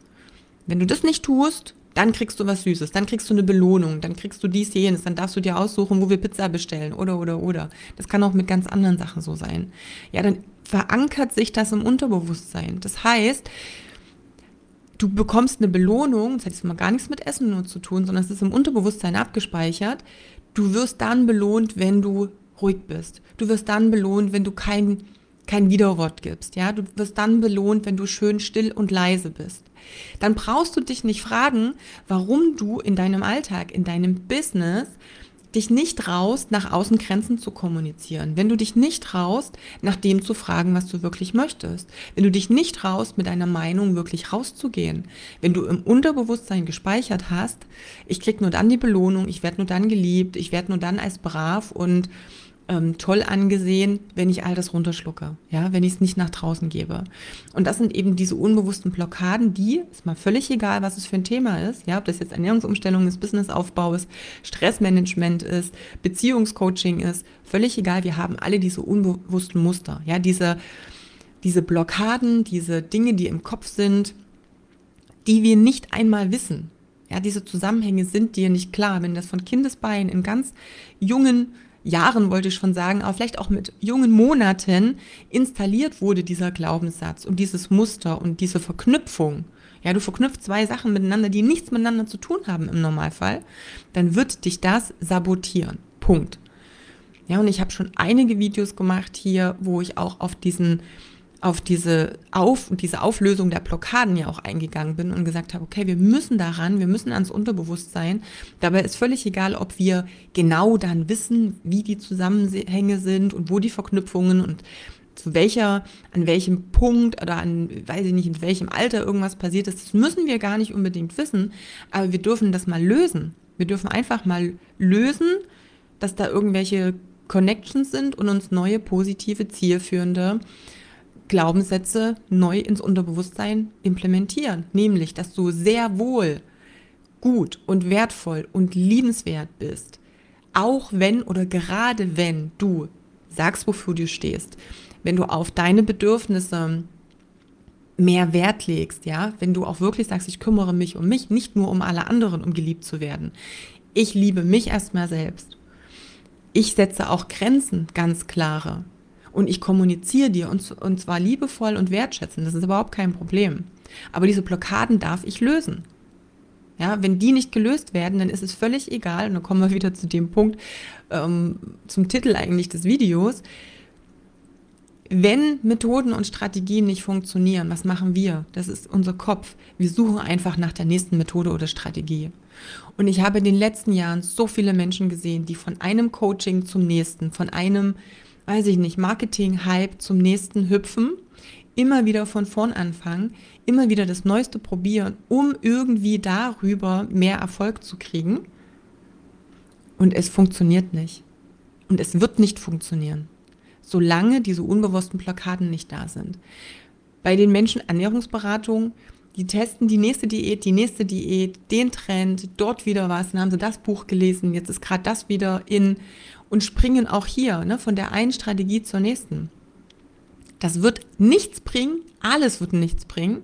wenn du das nicht tust, dann kriegst du was Süßes, dann kriegst du eine Belohnung, dann kriegst du dies, jenes, dann darfst du dir aussuchen, wo wir Pizza bestellen oder, oder, oder. Das kann auch mit ganz anderen Sachen so sein. Ja, dann verankert sich das im Unterbewusstsein. Das heißt, du bekommst eine Belohnung, das hat jetzt mal gar nichts mit Essen nur zu tun, sondern es ist im Unterbewusstsein abgespeichert. Du wirst dann belohnt, wenn du ruhig bist. Du wirst dann belohnt, wenn du kein, kein Widerwort gibst. Ja, du wirst dann belohnt, wenn du schön still und leise bist. Dann brauchst du dich nicht fragen, warum du in deinem Alltag, in deinem Business dich nicht traust, nach außen Grenzen zu kommunizieren, wenn du dich nicht traust, nach dem zu fragen, was du wirklich möchtest, wenn du dich nicht traust, mit deiner Meinung wirklich rauszugehen, wenn du im Unterbewusstsein gespeichert hast, ich krieg nur dann die Belohnung, ich werde nur dann geliebt, ich werde nur dann als brav und ähm, toll angesehen, wenn ich all das runterschlucke, ja, wenn ich es nicht nach draußen gebe. Und das sind eben diese unbewussten Blockaden, die, ist mal völlig egal, was es für ein Thema ist, ja, ob das jetzt Ernährungsumstellung ist, Businessaufbau ist, Stressmanagement ist, Beziehungscoaching ist, völlig egal, wir haben alle diese unbewussten Muster, ja, diese, diese Blockaden, diese Dinge, die im Kopf sind, die wir nicht einmal wissen. Ja, diese Zusammenhänge sind dir nicht klar. Wenn das von Kindesbeinen in ganz jungen Jahren, wollte ich schon sagen, aber vielleicht auch mit jungen Monaten installiert wurde, dieser Glaubenssatz und dieses Muster und diese Verknüpfung. Ja, du verknüpfst zwei Sachen miteinander, die nichts miteinander zu tun haben im Normalfall, dann wird dich das sabotieren. Punkt. Ja, und ich habe schon einige Videos gemacht hier, wo ich auch auf diesen auf diese auf diese Auflösung der Blockaden ja auch eingegangen bin und gesagt habe, okay, wir müssen daran, wir müssen ans Unterbewusstsein. Dabei ist völlig egal, ob wir genau dann wissen, wie die Zusammenhänge sind und wo die Verknüpfungen und zu welcher, an welchem Punkt oder an, weiß ich nicht, in welchem Alter irgendwas passiert ist. Das müssen wir gar nicht unbedingt wissen, aber wir dürfen das mal lösen. Wir dürfen einfach mal lösen, dass da irgendwelche Connections sind und uns neue positive, zielführende Glaubenssätze neu ins Unterbewusstsein implementieren. Nämlich, dass du sehr wohl gut und wertvoll und liebenswert bist. Auch wenn oder gerade wenn du sagst, wofür du stehst. Wenn du auf deine Bedürfnisse mehr Wert legst, ja, wenn du auch wirklich sagst, ich kümmere mich um mich, nicht nur um alle anderen, um geliebt zu werden. Ich liebe mich erstmal selbst. Ich setze auch Grenzen, ganz klare und ich kommuniziere dir und, und zwar liebevoll und wertschätzend. Das ist überhaupt kein Problem. Aber diese Blockaden darf ich lösen. Ja, wenn die nicht gelöst werden, dann ist es völlig egal. Und dann kommen wir wieder zu dem Punkt, ähm, zum Titel eigentlich des Videos. Wenn Methoden und Strategien nicht funktionieren, was machen wir? Das ist unser Kopf. Wir suchen einfach nach der nächsten Methode oder Strategie. Und ich habe in den letzten Jahren so viele Menschen gesehen, die von einem Coaching zum nächsten, von einem weiß ich nicht, Marketing-Hype zum nächsten hüpfen, immer wieder von vorn anfangen, immer wieder das Neueste probieren, um irgendwie darüber mehr Erfolg zu kriegen. Und es funktioniert nicht. Und es wird nicht funktionieren, solange diese unbewussten Plakaten nicht da sind. Bei den Menschen Ernährungsberatung, die testen die nächste Diät, die nächste Diät, den Trend, dort wieder was, dann haben sie das Buch gelesen, jetzt ist gerade das wieder in und springen auch hier ne, von der einen Strategie zur nächsten. Das wird nichts bringen, alles wird nichts bringen,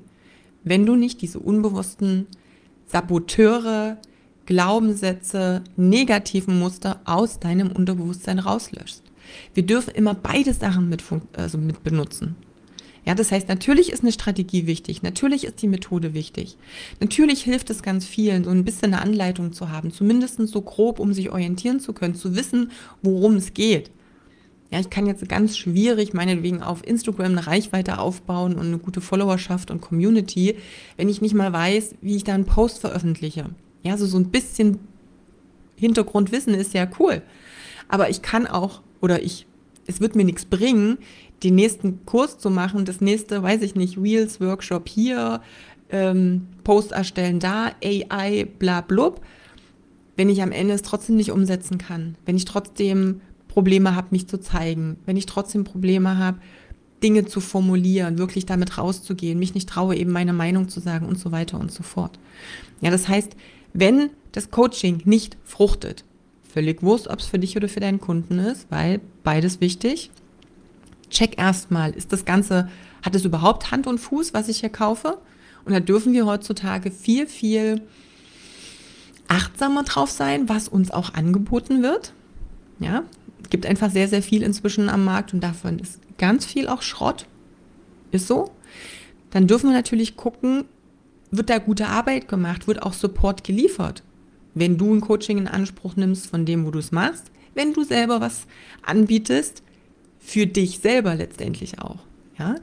wenn du nicht diese unbewussten Saboteure, Glaubenssätze, negativen Muster aus deinem Unterbewusstsein rauslöschst. Wir dürfen immer beide Sachen mit, also mit benutzen. Ja, das heißt, natürlich ist eine Strategie wichtig, natürlich ist die Methode wichtig. Natürlich hilft es ganz vielen, so ein bisschen eine Anleitung zu haben, zumindest so grob, um sich orientieren zu können, zu wissen, worum es geht. Ja, ich kann jetzt ganz schwierig meinetwegen auf Instagram eine Reichweite aufbauen und eine gute Followerschaft und Community, wenn ich nicht mal weiß, wie ich da einen Post veröffentliche. Ja, so, so ein bisschen Hintergrundwissen ist ja cool. Aber ich kann auch, oder ich, es wird mir nichts bringen, den nächsten Kurs zu machen, das nächste, weiß ich nicht, Wheels Workshop hier, ähm, Post erstellen da, AI, bla blub, wenn ich am Ende es trotzdem nicht umsetzen kann, wenn ich trotzdem Probleme habe, mich zu zeigen, wenn ich trotzdem Probleme habe, Dinge zu formulieren, wirklich damit rauszugehen, mich nicht traue, eben meine Meinung zu sagen und so weiter und so fort. Ja, das heißt, wenn das Coaching nicht fruchtet, völlig wurscht, ob es für dich oder für deinen Kunden ist, weil beides wichtig, check erstmal, ist das Ganze, hat es überhaupt Hand und Fuß, was ich hier kaufe? Und da dürfen wir heutzutage viel, viel achtsamer drauf sein, was uns auch angeboten wird. Ja, gibt einfach sehr, sehr viel inzwischen am Markt und davon ist ganz viel auch Schrott. Ist so. Dann dürfen wir natürlich gucken, wird da gute Arbeit gemacht, wird auch Support geliefert. Wenn du ein Coaching in Anspruch nimmst von dem, wo du es machst, wenn du selber was anbietest, für dich selber letztendlich auch. Ja?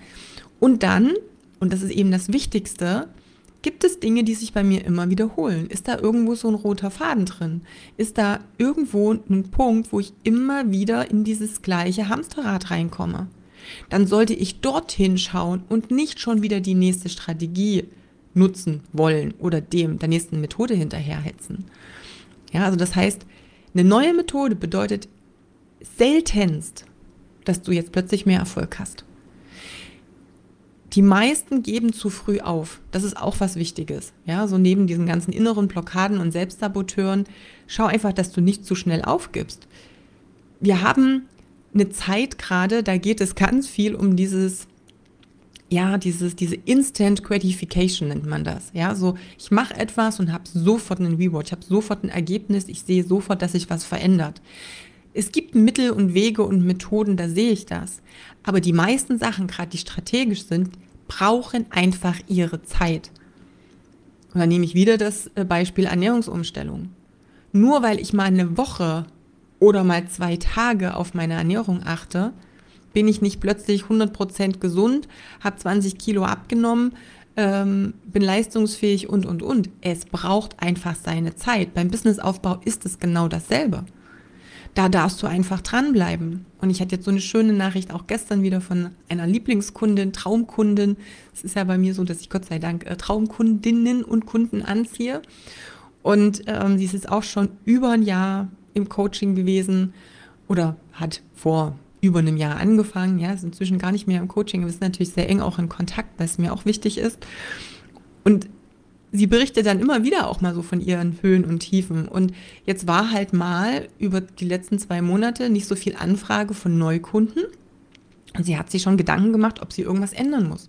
Und dann, und das ist eben das Wichtigste, gibt es Dinge, die sich bei mir immer wiederholen? Ist da irgendwo so ein roter Faden drin? Ist da irgendwo ein Punkt, wo ich immer wieder in dieses gleiche Hamsterrad reinkomme? Dann sollte ich dorthin schauen und nicht schon wieder die nächste Strategie nutzen wollen oder dem der nächsten Methode hinterherhetzen. Ja, also das heißt, eine neue Methode bedeutet seltenst dass du jetzt plötzlich mehr Erfolg hast. Die meisten geben zu früh auf. Das ist auch was Wichtiges. Ja, so neben diesen ganzen inneren Blockaden und Selbstsaboteuren, schau einfach, dass du nicht zu schnell aufgibst. Wir haben eine Zeit gerade, da geht es ganz viel um dieses ja, dieses, diese Instant Gratification nennt man das. Ja, so ich mache etwas und habe sofort einen Reward, ich habe sofort ein Ergebnis, ich sehe sofort, dass sich was verändert. Es gibt Mittel und Wege und Methoden, da sehe ich das. Aber die meisten Sachen, gerade die strategisch sind, brauchen einfach ihre Zeit. Und dann nehme ich wieder das äh, Beispiel Ernährungsumstellung. Nur weil ich mal eine Woche oder mal zwei Tage auf meine Ernährung achte, bin ich nicht plötzlich 100% gesund, habe 20 Kilo abgenommen, ähm, bin leistungsfähig und, und, und. Es braucht einfach seine Zeit. Beim Businessaufbau ist es genau dasselbe. Da darfst du einfach dranbleiben. Und ich hatte jetzt so eine schöne Nachricht auch gestern wieder von einer Lieblingskundin, Traumkundin. Es ist ja bei mir so, dass ich Gott sei Dank äh, Traumkundinnen und Kunden anziehe. Und ähm, sie ist jetzt auch schon über ein Jahr im Coaching gewesen oder hat vor über einem Jahr angefangen. Ja, ist inzwischen gar nicht mehr im Coaching. Wir sind natürlich sehr eng auch in Kontakt, weil es mir auch wichtig ist. Und sie berichtet dann immer wieder auch mal so von ihren Höhen und Tiefen. Und jetzt war halt mal über die letzten zwei Monate nicht so viel Anfrage von Neukunden. Und sie hat sich schon Gedanken gemacht, ob sie irgendwas ändern muss.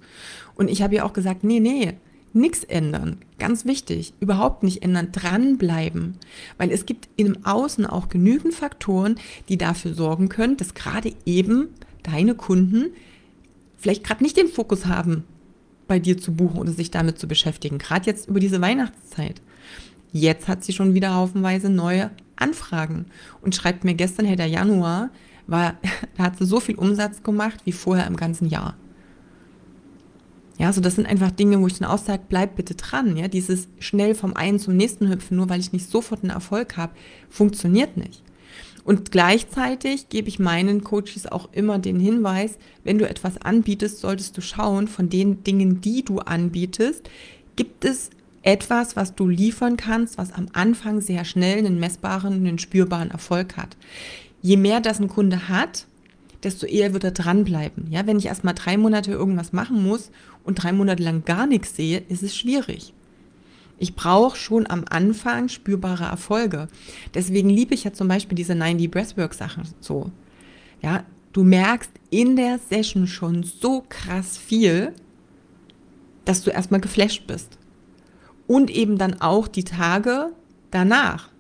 Und ich habe ihr auch gesagt, nee, nee, nichts ändern. Ganz wichtig, überhaupt nicht ändern, dranbleiben. Weil es gibt im Außen auch genügend Faktoren, die dafür sorgen können, dass gerade eben deine Kunden vielleicht gerade nicht den Fokus haben, bei dir zu buchen oder sich damit zu beschäftigen. Gerade jetzt über diese Weihnachtszeit. Jetzt hat sie schon wieder haufenweise neue Anfragen und schreibt mir gestern, hey, der Januar war, *laughs* da hat sie so viel Umsatz gemacht wie vorher im ganzen Jahr. Ja, so das sind einfach Dinge, wo ich dann auch sage, bleib bitte dran. Ja, dieses schnell vom einen zum nächsten hüpfen, nur weil ich nicht sofort einen Erfolg habe, funktioniert nicht. Und gleichzeitig gebe ich meinen Coaches auch immer den Hinweis, wenn du etwas anbietest, solltest du schauen, von den Dingen, die du anbietest, gibt es etwas, was du liefern kannst, was am Anfang sehr schnell einen messbaren, einen spürbaren Erfolg hat. Je mehr das ein Kunde hat, desto eher wird er dranbleiben. Ja, wenn ich erst mal drei Monate irgendwas machen muss und drei Monate lang gar nichts sehe, ist es schwierig. Ich brauche schon am Anfang spürbare Erfolge. Deswegen liebe ich ja zum Beispiel diese 90 Breathwork-Sachen so. Ja, du merkst in der Session schon so krass viel, dass du erstmal geflasht bist. Und eben dann auch die Tage danach.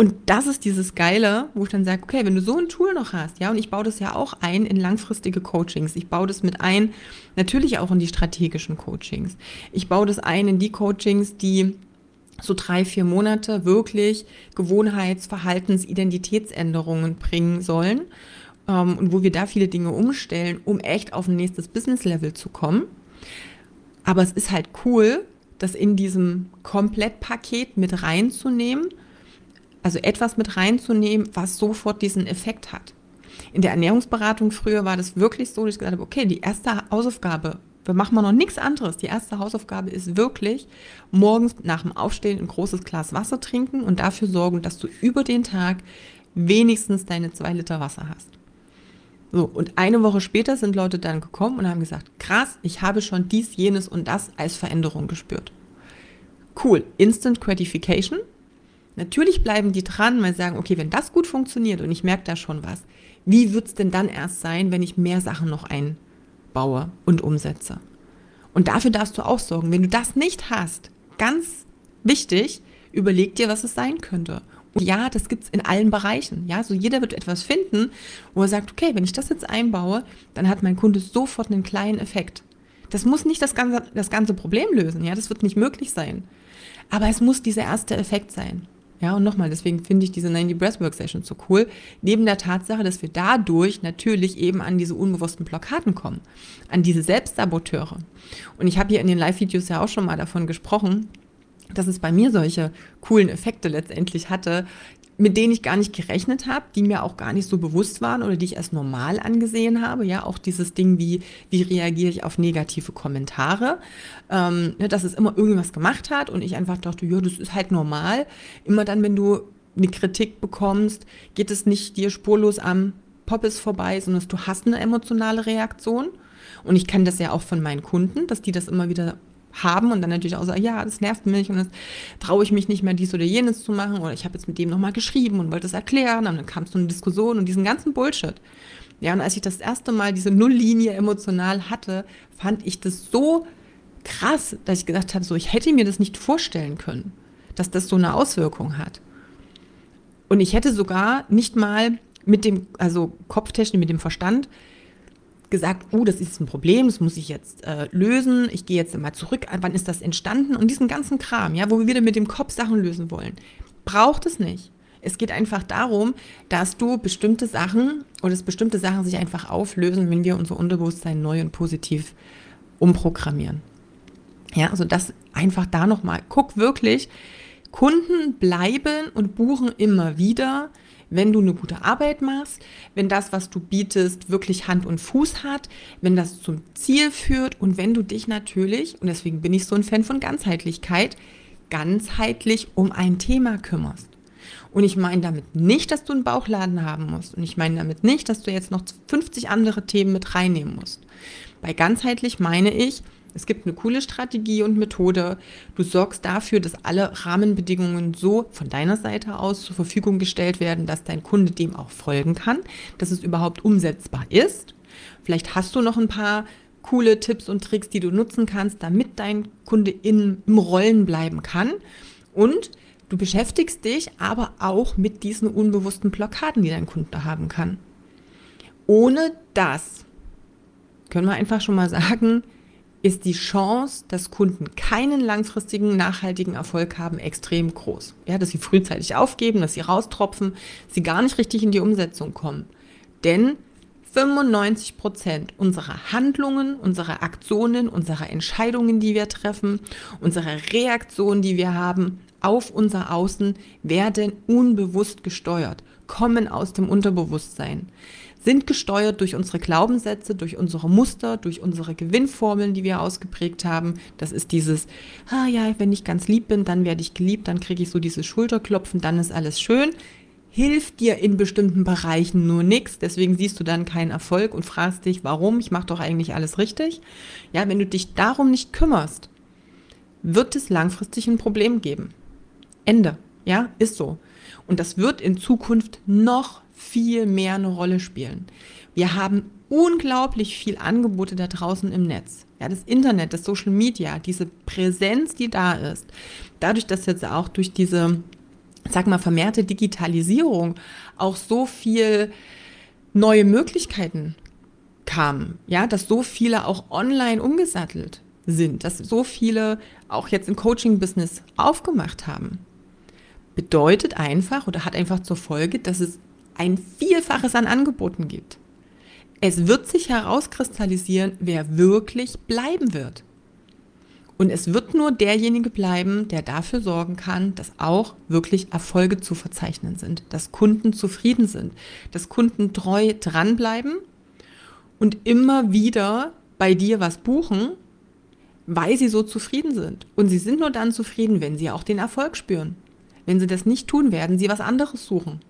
Und das ist dieses Geile, wo ich dann sage, okay, wenn du so ein Tool noch hast, ja, und ich baue das ja auch ein in langfristige Coachings. Ich baue das mit ein, natürlich auch in die strategischen Coachings. Ich baue das ein in die Coachings, die so drei, vier Monate wirklich Gewohnheits-, Verhaltens-, Identitätsänderungen bringen sollen. Ähm, und wo wir da viele Dinge umstellen, um echt auf ein nächstes Business-Level zu kommen. Aber es ist halt cool, das in diesem Komplettpaket mit reinzunehmen also etwas mit reinzunehmen, was sofort diesen Effekt hat. In der Ernährungsberatung früher war das wirklich so, dass ich gesagt habe, okay, die erste Hausaufgabe, wir machen mal noch nichts anderes. Die erste Hausaufgabe ist wirklich morgens nach dem Aufstehen ein großes Glas Wasser trinken und dafür sorgen, dass du über den Tag wenigstens deine zwei Liter Wasser hast. So, und eine Woche später sind Leute dann gekommen und haben gesagt, krass, ich habe schon dies, jenes und das als Veränderung gespürt. Cool, Instant Gratification, Natürlich bleiben die dran, weil sie sagen, okay, wenn das gut funktioniert und ich merke da schon was, wie wird es denn dann erst sein, wenn ich mehr Sachen noch einbaue und umsetze? Und dafür darfst du auch sorgen. Wenn du das nicht hast, ganz wichtig, überleg dir, was es sein könnte. Und ja, das gibt es in allen Bereichen. Ja, so jeder wird etwas finden, wo er sagt, okay, wenn ich das jetzt einbaue, dann hat mein Kunde sofort einen kleinen Effekt. Das muss nicht das ganze, das ganze Problem lösen. Ja, das wird nicht möglich sein. Aber es muss dieser erste Effekt sein. Ja, und nochmal, deswegen finde ich diese 90 Breathwork Session so cool. Neben der Tatsache, dass wir dadurch natürlich eben an diese unbewussten Blockaden kommen, an diese Selbstsaboteure. Und ich habe hier in den Live-Videos ja auch schon mal davon gesprochen, dass es bei mir solche coolen Effekte letztendlich hatte, mit denen ich gar nicht gerechnet habe, die mir auch gar nicht so bewusst waren oder die ich als normal angesehen habe. Ja, auch dieses Ding wie, wie reagiere ich auf negative Kommentare, ähm, ne, dass es immer irgendwas gemacht hat und ich einfach dachte, ja, das ist halt normal. Immer dann, wenn du eine Kritik bekommst, geht es nicht dir spurlos am Poppes vorbei, sondern du hast eine emotionale Reaktion. Und ich kenne das ja auch von meinen Kunden, dass die das immer wieder haben und dann natürlich auch sagen, ja, das nervt mich und das traue ich mich nicht mehr, dies oder jenes zu machen oder ich habe jetzt mit dem nochmal geschrieben und wollte es erklären und dann kam es zu einer Diskussion und diesen ganzen Bullshit. Ja, und als ich das erste Mal diese Nulllinie emotional hatte, fand ich das so krass, dass ich gedacht habe, so, ich hätte mir das nicht vorstellen können, dass das so eine Auswirkung hat. Und ich hätte sogar nicht mal mit dem, also Kopftechnik, mit dem Verstand, gesagt, oh, das ist ein Problem, das muss ich jetzt äh, lösen, ich gehe jetzt mal zurück, wann ist das entstanden und diesen ganzen Kram, ja, wo wir wieder mit dem Kopf Sachen lösen wollen, braucht es nicht. Es geht einfach darum, dass du bestimmte Sachen oder dass bestimmte Sachen sich einfach auflösen, wenn wir unser Unterbewusstsein neu und positiv umprogrammieren. Ja, also das einfach da nochmal. Guck wirklich, Kunden bleiben und buchen immer wieder, wenn du eine gute Arbeit machst, wenn das, was du bietest, wirklich Hand und Fuß hat, wenn das zum Ziel führt und wenn du dich natürlich, und deswegen bin ich so ein Fan von Ganzheitlichkeit, ganzheitlich um ein Thema kümmerst. Und ich meine damit nicht, dass du einen Bauchladen haben musst. Und ich meine damit nicht, dass du jetzt noch 50 andere Themen mit reinnehmen musst. Bei ganzheitlich meine ich, es gibt eine coole Strategie und Methode. Du sorgst dafür, dass alle Rahmenbedingungen so von deiner Seite aus zur Verfügung gestellt werden, dass dein Kunde dem auch folgen kann, dass es überhaupt umsetzbar ist. Vielleicht hast du noch ein paar coole Tipps und Tricks, die du nutzen kannst, damit dein Kunde in, im Rollen bleiben kann. Und du beschäftigst dich aber auch mit diesen unbewussten Blockaden, die dein Kunde haben kann. Ohne das können wir einfach schon mal sagen, ist die Chance, dass Kunden keinen langfristigen, nachhaltigen Erfolg haben, extrem groß. Ja, dass sie frühzeitig aufgeben, dass sie raustropfen, sie gar nicht richtig in die Umsetzung kommen. Denn 95 Prozent unserer Handlungen, unserer Aktionen, unserer Entscheidungen, die wir treffen, unserer Reaktionen, die wir haben auf unser Außen, werden unbewusst gesteuert, kommen aus dem Unterbewusstsein sind gesteuert durch unsere Glaubenssätze, durch unsere Muster, durch unsere Gewinnformeln, die wir ausgeprägt haben. Das ist dieses, ah ja, wenn ich ganz lieb bin, dann werde ich geliebt, dann kriege ich so dieses Schulterklopfen, dann ist alles schön. Hilft dir in bestimmten Bereichen nur nichts, deswegen siehst du dann keinen Erfolg und fragst dich, warum? Ich mache doch eigentlich alles richtig. Ja, wenn du dich darum nicht kümmerst, wird es langfristig ein Problem geben. Ende. Ja, ist so. Und das wird in Zukunft noch viel mehr eine Rolle spielen. Wir haben unglaublich viel Angebote da draußen im Netz. Ja, das Internet, das Social Media, diese Präsenz, die da ist, dadurch, dass jetzt auch durch diese, sag mal, vermehrte Digitalisierung auch so viel neue Möglichkeiten kamen, ja, dass so viele auch online umgesattelt sind, dass so viele auch jetzt im Coaching-Business aufgemacht haben, bedeutet einfach oder hat einfach zur Folge, dass es ein Vielfaches an Angeboten gibt. Es wird sich herauskristallisieren, wer wirklich bleiben wird. Und es wird nur derjenige bleiben, der dafür sorgen kann, dass auch wirklich Erfolge zu verzeichnen sind, dass Kunden zufrieden sind, dass Kunden treu dranbleiben und immer wieder bei dir was buchen, weil sie so zufrieden sind. Und sie sind nur dann zufrieden, wenn sie auch den Erfolg spüren. Wenn sie das nicht tun, werden sie was anderes suchen.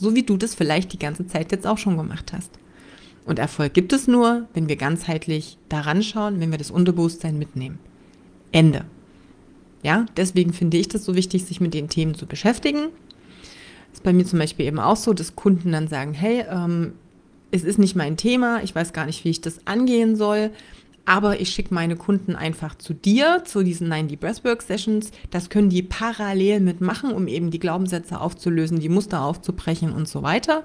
So wie du das vielleicht die ganze Zeit jetzt auch schon gemacht hast. Und Erfolg gibt es nur, wenn wir ganzheitlich daran schauen, wenn wir das Unterbewusstsein mitnehmen. Ende. Ja, deswegen finde ich das so wichtig, sich mit den Themen zu beschäftigen. Ist bei mir zum Beispiel eben auch so, dass Kunden dann sagen, hey, ähm, es ist nicht mein Thema, ich weiß gar nicht, wie ich das angehen soll aber ich schicke meine Kunden einfach zu dir, zu diesen 90 Breathwork Sessions. Das können die parallel mitmachen, um eben die Glaubenssätze aufzulösen, die Muster aufzubrechen und so weiter.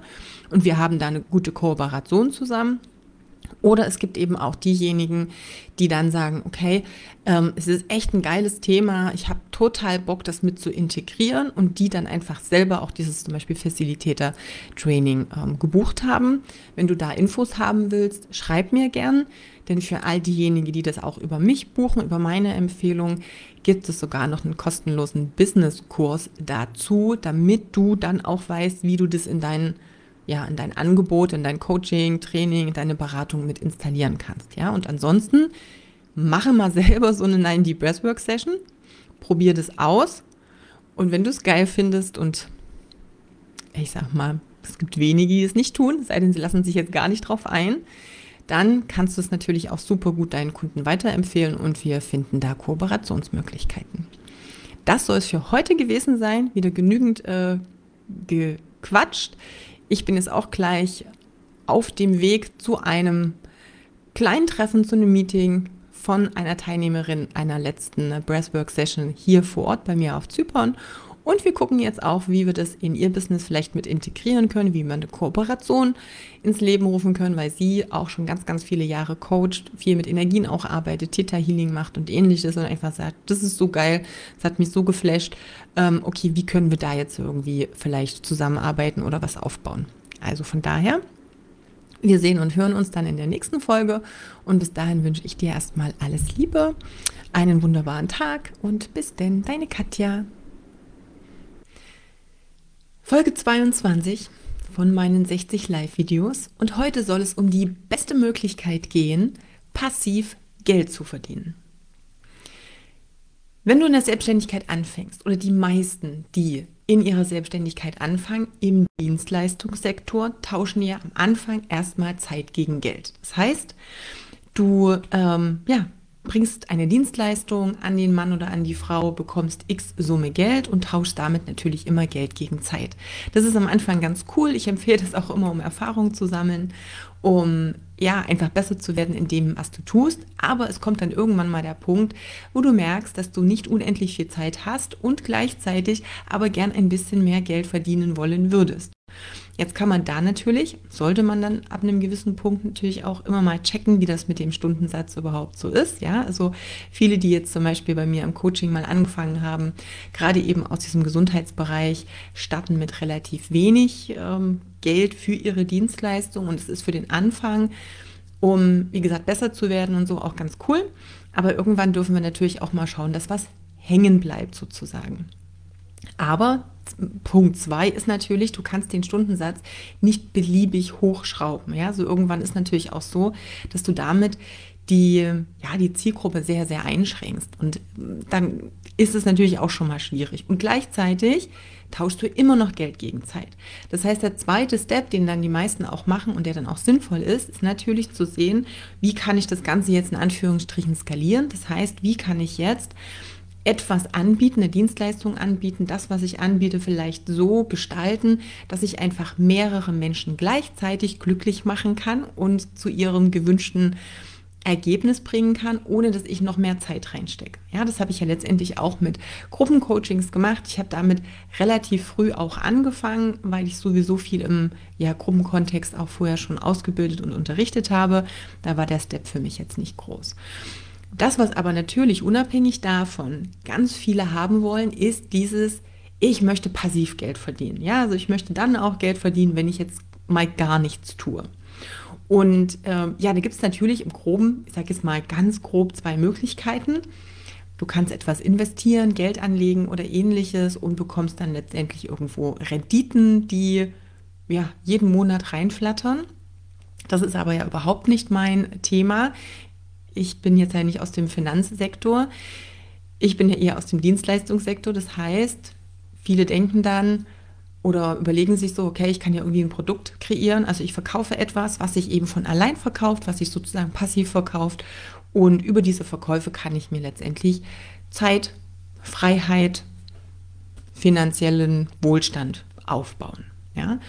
Und wir haben da eine gute Kooperation zusammen. Oder es gibt eben auch diejenigen, die dann sagen, okay, ähm, es ist echt ein geiles Thema, ich habe total Bock, das mit zu integrieren und die dann einfach selber auch dieses zum Beispiel Facilitator-Training ähm, gebucht haben. Wenn du da Infos haben willst, schreib mir gern, denn für all diejenigen, die das auch über mich buchen, über meine Empfehlung, gibt es sogar noch einen kostenlosen Business-Kurs dazu, damit du dann auch weißt, wie du das in deinen ja, in dein Angebot, in dein Coaching, Training, in deine Beratung mit installieren kannst. Ja, und ansonsten mache mal *laughs* selber so eine 90 Breathwork Session, probier das aus und wenn du es geil findest und ich sag mal, es gibt wenige, die es nicht tun, sei denn sie lassen sich jetzt gar nicht drauf ein, dann kannst du es natürlich auch super gut deinen Kunden weiterempfehlen und wir finden da Kooperationsmöglichkeiten. Das soll es für heute gewesen sein. Wieder genügend äh, gequatscht. Ich bin jetzt auch gleich auf dem Weg zu einem kleinen Treffen, zu einem Meeting von einer Teilnehmerin einer letzten Breathwork-Session hier vor Ort bei mir auf Zypern. Und wir gucken jetzt auch, wie wir das in ihr Business vielleicht mit integrieren können, wie wir eine Kooperation ins Leben rufen können, weil sie auch schon ganz, ganz viele Jahre coacht, viel mit Energien auch arbeitet, Theta Healing macht und ähnliches und einfach sagt, das ist so geil, das hat mich so geflasht. Ähm, okay, wie können wir da jetzt irgendwie vielleicht zusammenarbeiten oder was aufbauen? Also von daher wir sehen und hören uns dann in der nächsten Folge und bis dahin wünsche ich dir erstmal alles Liebe, einen wunderbaren Tag und bis denn, deine Katja. Folge 22 von meinen 60 Live-Videos und heute soll es um die beste Möglichkeit gehen, passiv Geld zu verdienen. Wenn du in der Selbstständigkeit anfängst oder die meisten, die in ihrer Selbstständigkeit anfangen, im Dienstleistungssektor tauschen ja am Anfang erstmal Zeit gegen Geld. Das heißt, du ähm, ja, bringst eine Dienstleistung an den Mann oder an die Frau, bekommst x Summe Geld und tauschst damit natürlich immer Geld gegen Zeit. Das ist am Anfang ganz cool. Ich empfehle das auch immer, um Erfahrung zu sammeln, um ja, einfach besser zu werden in dem, was du tust. Aber es kommt dann irgendwann mal der Punkt, wo du merkst, dass du nicht unendlich viel Zeit hast und gleichzeitig aber gern ein bisschen mehr Geld verdienen wollen würdest. Jetzt kann man da natürlich, sollte man dann ab einem gewissen Punkt natürlich auch immer mal checken, wie das mit dem Stundensatz überhaupt so ist. Ja, also viele, die jetzt zum Beispiel bei mir im Coaching mal angefangen haben, gerade eben aus diesem Gesundheitsbereich, starten mit relativ wenig ähm, Geld für ihre Dienstleistung und es ist für den Anfang, um, wie gesagt, besser zu werden und so auch ganz cool. Aber irgendwann dürfen wir natürlich auch mal schauen, dass was hängen bleibt sozusagen. Aber Punkt zwei ist natürlich, du kannst den Stundensatz nicht beliebig hochschrauben. Ja, so irgendwann ist natürlich auch so, dass du damit die, ja, die Zielgruppe sehr, sehr einschränkst. Und dann ist es natürlich auch schon mal schwierig. Und gleichzeitig tauschst du immer noch Geld gegen Zeit. Das heißt, der zweite Step, den dann die meisten auch machen und der dann auch sinnvoll ist, ist natürlich zu sehen, wie kann ich das Ganze jetzt in Anführungsstrichen skalieren. Das heißt, wie kann ich jetzt etwas anbieten, eine Dienstleistung anbieten, das, was ich anbiete, vielleicht so gestalten, dass ich einfach mehrere Menschen gleichzeitig glücklich machen kann und zu ihrem gewünschten Ergebnis bringen kann, ohne dass ich noch mehr Zeit reinstecke. Ja, das habe ich ja letztendlich auch mit Gruppencoachings gemacht. Ich habe damit relativ früh auch angefangen, weil ich sowieso viel im ja, Gruppenkontext auch vorher schon ausgebildet und unterrichtet habe. Da war der Step für mich jetzt nicht groß. Das, was aber natürlich unabhängig davon ganz viele haben wollen, ist dieses, ich möchte passiv Geld verdienen. Ja, also ich möchte dann auch Geld verdienen, wenn ich jetzt mal gar nichts tue. Und äh, ja, da gibt es natürlich im Groben, ich sage jetzt mal ganz grob zwei Möglichkeiten. Du kannst etwas investieren, Geld anlegen oder ähnliches und bekommst dann letztendlich irgendwo Renditen, die ja jeden Monat reinflattern. Das ist aber ja überhaupt nicht mein Thema ich bin jetzt ja nicht aus dem Finanzsektor, ich bin ja eher aus dem Dienstleistungssektor. Das heißt, viele denken dann oder überlegen sich so, okay, ich kann ja irgendwie ein Produkt kreieren. Also ich verkaufe etwas, was sich eben von allein verkauft, was sich sozusagen passiv verkauft. Und über diese Verkäufe kann ich mir letztendlich Zeit, Freiheit, finanziellen Wohlstand aufbauen. Ja?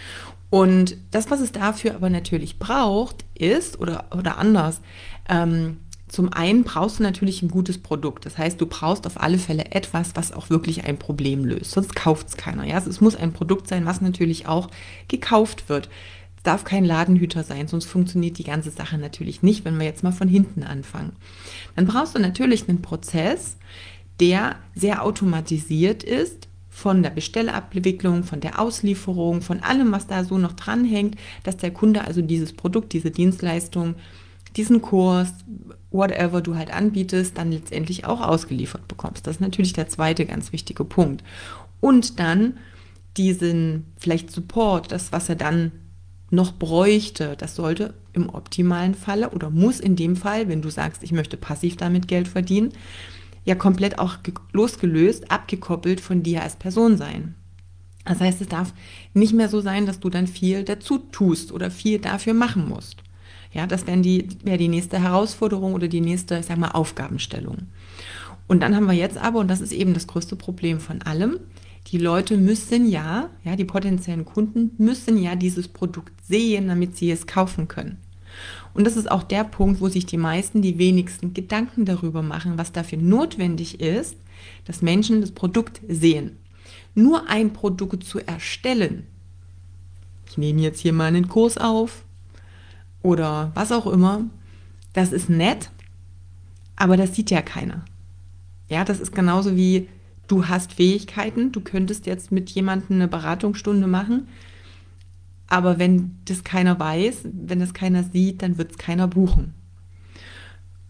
Und das, was es dafür aber natürlich braucht, ist, oder, oder anders, ähm, zum einen brauchst du natürlich ein gutes Produkt. Das heißt, du brauchst auf alle Fälle etwas, was auch wirklich ein Problem löst. Sonst kauft es keiner. Ja? Es muss ein Produkt sein, was natürlich auch gekauft wird. Es darf kein Ladenhüter sein, sonst funktioniert die ganze Sache natürlich nicht, wenn wir jetzt mal von hinten anfangen. Dann brauchst du natürlich einen Prozess, der sehr automatisiert ist, von der Bestellabwicklung, von der Auslieferung, von allem, was da so noch dranhängt, dass der Kunde also dieses Produkt, diese Dienstleistung diesen Kurs, whatever du halt anbietest, dann letztendlich auch ausgeliefert bekommst. Das ist natürlich der zweite ganz wichtige Punkt. Und dann diesen vielleicht Support, das, was er dann noch bräuchte, das sollte im optimalen Falle oder muss in dem Fall, wenn du sagst, ich möchte passiv damit Geld verdienen, ja komplett auch losgelöst, abgekoppelt von dir als Person sein. Das heißt, es darf nicht mehr so sein, dass du dann viel dazu tust oder viel dafür machen musst. Ja, das wäre die, wär die nächste Herausforderung oder die nächste, ich sag mal, Aufgabenstellung. Und dann haben wir jetzt aber, und das ist eben das größte Problem von allem, Die Leute müssen ja, ja, die potenziellen Kunden müssen ja dieses Produkt sehen, damit sie es kaufen können. Und das ist auch der Punkt, wo sich die meisten die wenigsten Gedanken darüber machen, was dafür notwendig ist, dass Menschen das Produkt sehen. Nur ein Produkt zu erstellen, ich nehme jetzt hier mal einen Kurs auf oder was auch immer, das ist nett, aber das sieht ja keiner. Ja, das ist genauso wie du hast Fähigkeiten, du könntest jetzt mit jemandem eine Beratungsstunde machen, aber wenn das keiner weiß, wenn das keiner sieht, dann wird es keiner buchen.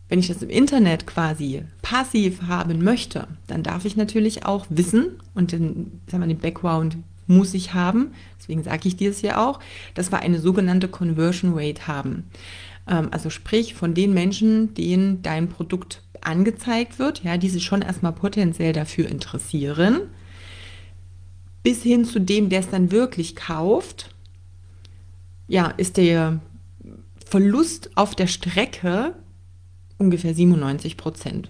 Wenn ich das im Internet quasi passiv haben möchte, dann darf ich natürlich auch wissen und den, sagen wir, den Background muss ich haben, deswegen sage ich dir es ja auch, dass wir eine sogenannte Conversion Rate haben. Ähm, also sprich von den Menschen, denen dein Produkt angezeigt wird, ja, die sich schon erstmal potenziell dafür interessieren, bis hin zu dem, der es dann wirklich kauft, ja, ist der Verlust auf der Strecke ungefähr 97 Prozent.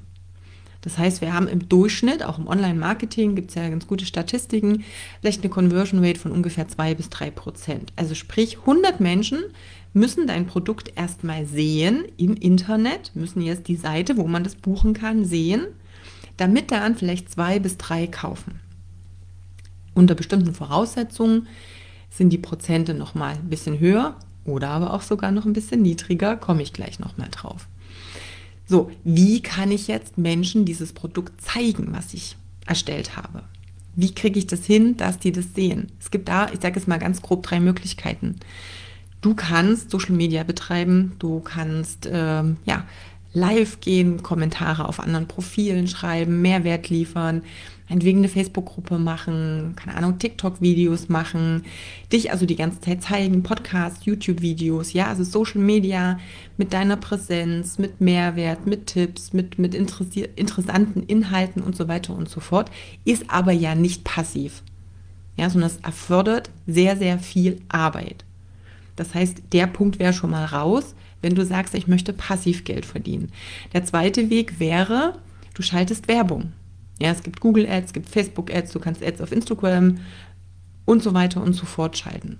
Das heißt, wir haben im Durchschnitt, auch im Online-Marketing gibt es ja ganz gute Statistiken, vielleicht eine Conversion Rate von ungefähr 2 bis 3 Prozent. Also sprich, 100 Menschen müssen dein Produkt erstmal sehen im Internet, müssen jetzt die Seite, wo man das buchen kann, sehen, damit dann vielleicht zwei bis drei kaufen. Unter bestimmten Voraussetzungen sind die Prozente nochmal ein bisschen höher oder aber auch sogar noch ein bisschen niedriger, komme ich gleich nochmal drauf. So, wie kann ich jetzt Menschen dieses Produkt zeigen, was ich erstellt habe? Wie kriege ich das hin, dass die das sehen? Es gibt da, ich sage es mal ganz grob, drei Möglichkeiten. Du kannst Social Media betreiben, du kannst ähm, ja, live gehen, Kommentare auf anderen Profilen schreiben, Mehrwert liefern, meinetwegen eine Facebook-Gruppe machen, keine Ahnung, TikTok-Videos machen, dich also die ganze Zeit zeigen, Podcasts, YouTube-Videos, ja, also Social Media mit deiner Präsenz, mit Mehrwert, mit Tipps, mit, mit interessanten Inhalten und so weiter und so fort, ist aber ja nicht passiv, ja, sondern es erfordert sehr, sehr viel Arbeit. Das heißt, der Punkt wäre schon mal raus, wenn du sagst, ich möchte passiv Geld verdienen. Der zweite Weg wäre, du schaltest Werbung. Ja, es gibt Google Ads, es gibt Facebook Ads, du kannst Ads auf Instagram und so weiter und so fort schalten.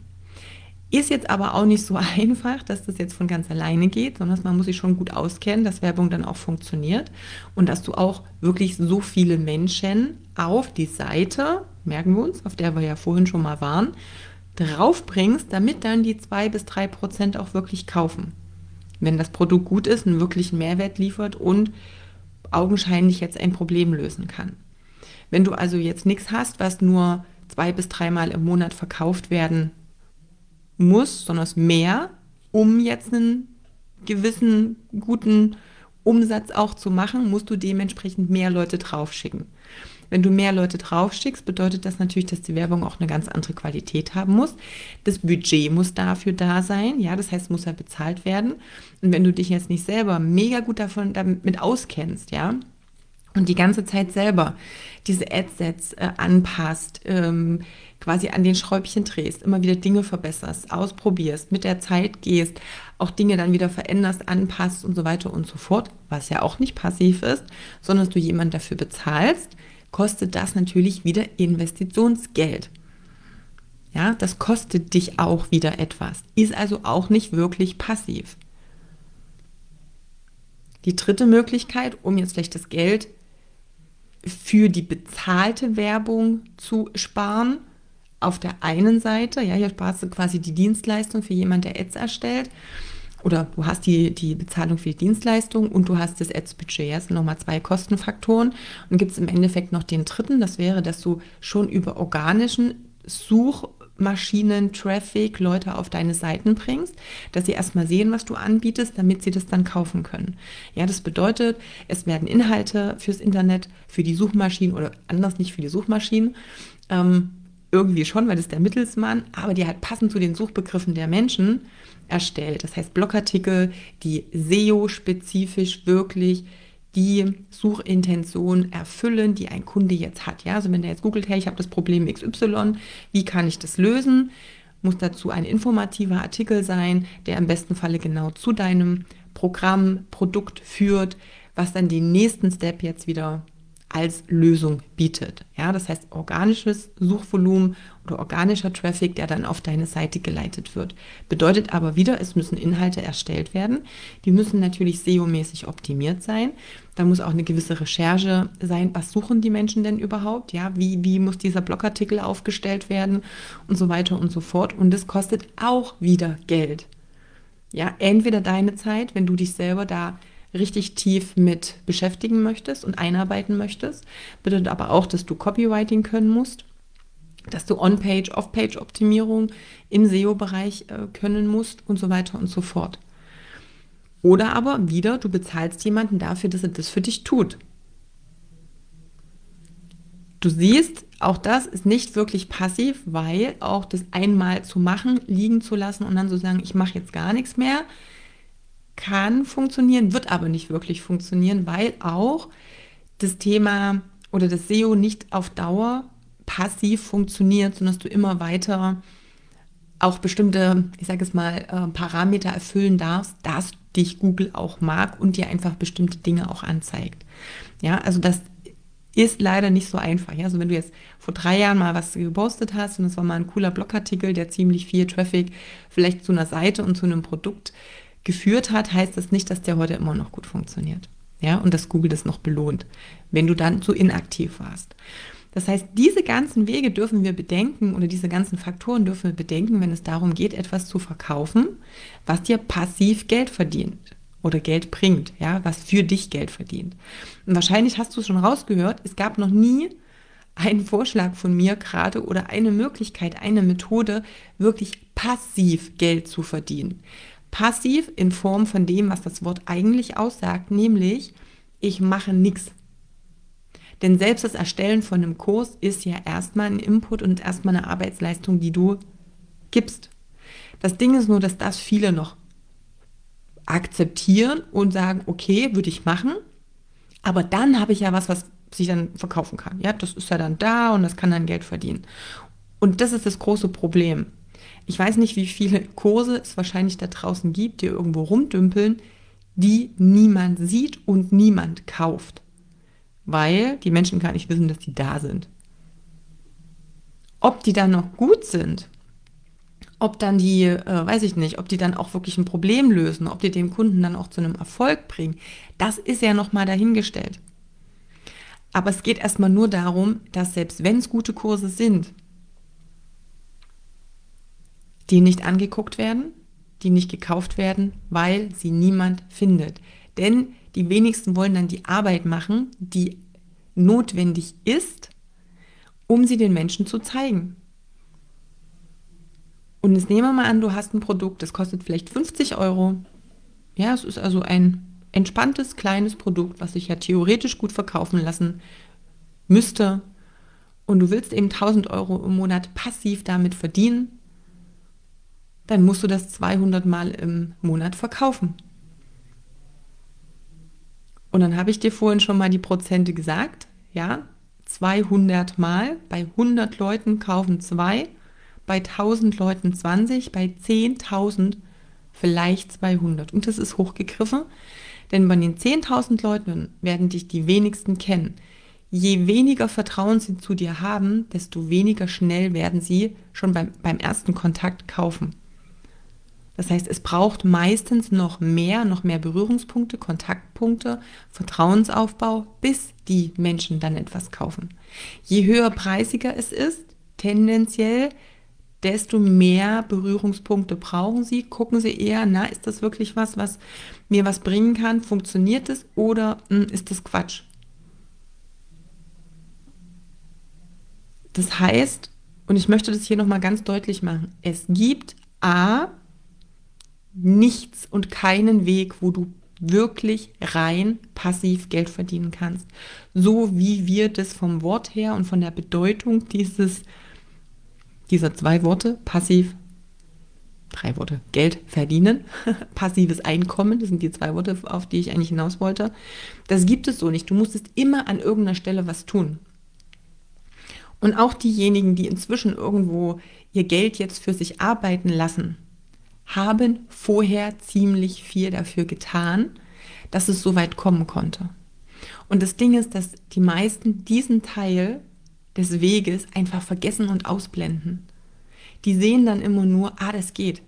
Ist jetzt aber auch nicht so *laughs* einfach, dass das jetzt von ganz alleine geht, sondern man muss sich schon gut auskennen, dass Werbung dann auch funktioniert und dass du auch wirklich so viele Menschen auf die Seite, merken wir uns, auf der wir ja vorhin schon mal waren, draufbringst, damit dann die zwei bis drei Prozent auch wirklich kaufen. Wenn das Produkt gut ist, einen wirklichen Mehrwert liefert und augenscheinlich jetzt ein Problem lösen kann. Wenn du also jetzt nichts hast, was nur zwei bis dreimal im Monat verkauft werden muss, sondern mehr, um jetzt einen gewissen guten Umsatz auch zu machen, musst du dementsprechend mehr Leute draufschicken. Wenn du mehr Leute draufschickst, bedeutet das natürlich, dass die Werbung auch eine ganz andere Qualität haben muss. Das Budget muss dafür da sein, ja, das heißt, muss ja bezahlt werden. Und wenn du dich jetzt nicht selber mega gut davon damit auskennst, ja, und die ganze Zeit selber diese Adsets äh, anpasst, ähm, quasi an den Schräubchen drehst, immer wieder Dinge verbesserst, ausprobierst, mit der Zeit gehst, auch Dinge dann wieder veränderst, anpasst und so weiter und so fort, was ja auch nicht passiv ist, sondern dass du jemanden dafür bezahlst, kostet das natürlich wieder Investitionsgeld. Ja, das kostet dich auch wieder etwas, ist also auch nicht wirklich passiv. Die dritte Möglichkeit, um jetzt vielleicht das Geld für die bezahlte Werbung zu sparen, auf der einen Seite, ja, hier sparst du quasi die Dienstleistung für jemanden, der Ads erstellt oder du hast die, die Bezahlung für die Dienstleistung und du hast das Ads-Budget. Das sind nochmal zwei Kostenfaktoren. Und gibt es im Endeffekt noch den dritten, das wäre, dass du schon über organischen Suchmaschinen, Traffic, Leute auf deine Seiten bringst, dass sie erstmal sehen, was du anbietest, damit sie das dann kaufen können. Ja, das bedeutet, es werden Inhalte fürs Internet, für die Suchmaschinen oder anders nicht für die Suchmaschinen, ähm, irgendwie schon, weil das der Mittelsmann, aber die halt passend zu den Suchbegriffen der Menschen erstellt. Das heißt Blogartikel, die SEO-spezifisch wirklich die Suchintention erfüllen, die ein Kunde jetzt hat. Ja, also wenn der jetzt googelt, hey, ich habe das Problem XY, wie kann ich das lösen? Muss dazu ein informativer Artikel sein, der im besten Falle genau zu deinem Programm, Produkt führt, was dann den nächsten Step jetzt wieder als Lösung bietet. Ja, das heißt organisches Suchvolumen oder organischer Traffic, der dann auf deine Seite geleitet wird. Bedeutet aber wieder, es müssen Inhalte erstellt werden. Die müssen natürlich SEO-mäßig optimiert sein. Da muss auch eine gewisse Recherche sein. Was suchen die Menschen denn überhaupt? Ja, wie, wie muss dieser Blogartikel aufgestellt werden und so weiter und so fort. Und das kostet auch wieder Geld. Ja, entweder deine Zeit, wenn du dich selber da richtig tief mit beschäftigen möchtest und einarbeiten möchtest. Bedeutet aber auch, dass du Copywriting können musst, dass du On-Page, Off-Page-Optimierung im SEO-Bereich äh, können musst und so weiter und so fort. Oder aber wieder, du bezahlst jemanden dafür, dass er das für dich tut. Du siehst, auch das ist nicht wirklich passiv, weil auch das einmal zu machen, liegen zu lassen und dann zu sagen, ich mache jetzt gar nichts mehr, kann funktionieren, wird aber nicht wirklich funktionieren, weil auch das Thema oder das SEO nicht auf Dauer passiv funktioniert, sondern dass du immer weiter auch bestimmte, ich sage es mal, äh, Parameter erfüllen darfst, dass dich Google auch mag und dir einfach bestimmte Dinge auch anzeigt. Ja, also das ist leider nicht so einfach. Ja, also wenn du jetzt vor drei Jahren mal was gepostet hast und es war mal ein cooler Blogartikel, der ziemlich viel Traffic vielleicht zu einer Seite und zu einem Produkt geführt hat, heißt das nicht, dass der heute immer noch gut funktioniert. Ja, und dass Google das noch belohnt, wenn du dann zu inaktiv warst. Das heißt, diese ganzen Wege dürfen wir bedenken oder diese ganzen Faktoren dürfen wir bedenken, wenn es darum geht, etwas zu verkaufen, was dir passiv Geld verdient oder Geld bringt, ja, was für dich Geld verdient. Und wahrscheinlich hast du es schon rausgehört, es gab noch nie einen Vorschlag von mir gerade oder eine Möglichkeit, eine Methode, wirklich passiv Geld zu verdienen. Passiv in Form von dem, was das Wort eigentlich aussagt, nämlich ich mache nichts. Denn selbst das Erstellen von einem Kurs ist ja erstmal ein Input und erstmal eine Arbeitsleistung, die du gibst. Das Ding ist nur, dass das viele noch akzeptieren und sagen, okay, würde ich machen, aber dann habe ich ja was, was sich dann verkaufen kann. Ja, das ist ja dann da und das kann dann Geld verdienen. Und das ist das große Problem. Ich weiß nicht, wie viele Kurse es wahrscheinlich da draußen gibt, die irgendwo rumdümpeln, die niemand sieht und niemand kauft, weil die Menschen gar nicht wissen, dass die da sind. Ob die dann noch gut sind, ob dann die, äh, weiß ich nicht, ob die dann auch wirklich ein Problem lösen, ob die den Kunden dann auch zu einem Erfolg bringen, das ist ja nochmal dahingestellt. Aber es geht erstmal nur darum, dass selbst wenn es gute Kurse sind, die nicht angeguckt werden, die nicht gekauft werden, weil sie niemand findet. Denn die wenigsten wollen dann die Arbeit machen, die notwendig ist, um sie den Menschen zu zeigen. Und jetzt nehmen wir mal an, du hast ein Produkt, das kostet vielleicht 50 Euro. Ja, es ist also ein entspanntes, kleines Produkt, was sich ja theoretisch gut verkaufen lassen müsste. Und du willst eben 1000 Euro im Monat passiv damit verdienen dann musst du das 200 Mal im Monat verkaufen. Und dann habe ich dir vorhin schon mal die Prozente gesagt. Ja, 200 Mal. Bei 100 Leuten kaufen zwei, bei 1000 Leuten 20, bei 10.000 vielleicht 200. Und das ist hochgegriffen, denn bei den 10.000 Leuten werden dich die wenigsten kennen. Je weniger Vertrauen sie zu dir haben, desto weniger schnell werden sie schon beim, beim ersten Kontakt kaufen. Das heißt, es braucht meistens noch mehr, noch mehr Berührungspunkte, Kontaktpunkte, Vertrauensaufbau, bis die Menschen dann etwas kaufen. Je höher preisiger es ist, tendenziell, desto mehr Berührungspunkte brauchen sie. Gucken sie eher, na, ist das wirklich was, was mir was bringen kann? Funktioniert es oder mh, hm, ist das Quatsch? Das heißt, und ich möchte das hier nochmal ganz deutlich machen, es gibt A, nichts und keinen Weg, wo du wirklich rein passiv Geld verdienen kannst. So wie wir das vom Wort her und von der Bedeutung dieses, dieser zwei Worte, passiv, drei Worte, Geld verdienen, *laughs* passives Einkommen, das sind die zwei Worte, auf die ich eigentlich hinaus wollte. Das gibt es so nicht. Du musstest immer an irgendeiner Stelle was tun. Und auch diejenigen, die inzwischen irgendwo ihr Geld jetzt für sich arbeiten lassen, haben vorher ziemlich viel dafür getan, dass es so weit kommen konnte. Und das Ding ist, dass die meisten diesen Teil des Weges einfach vergessen und ausblenden. Die sehen dann immer nur, ah, das geht.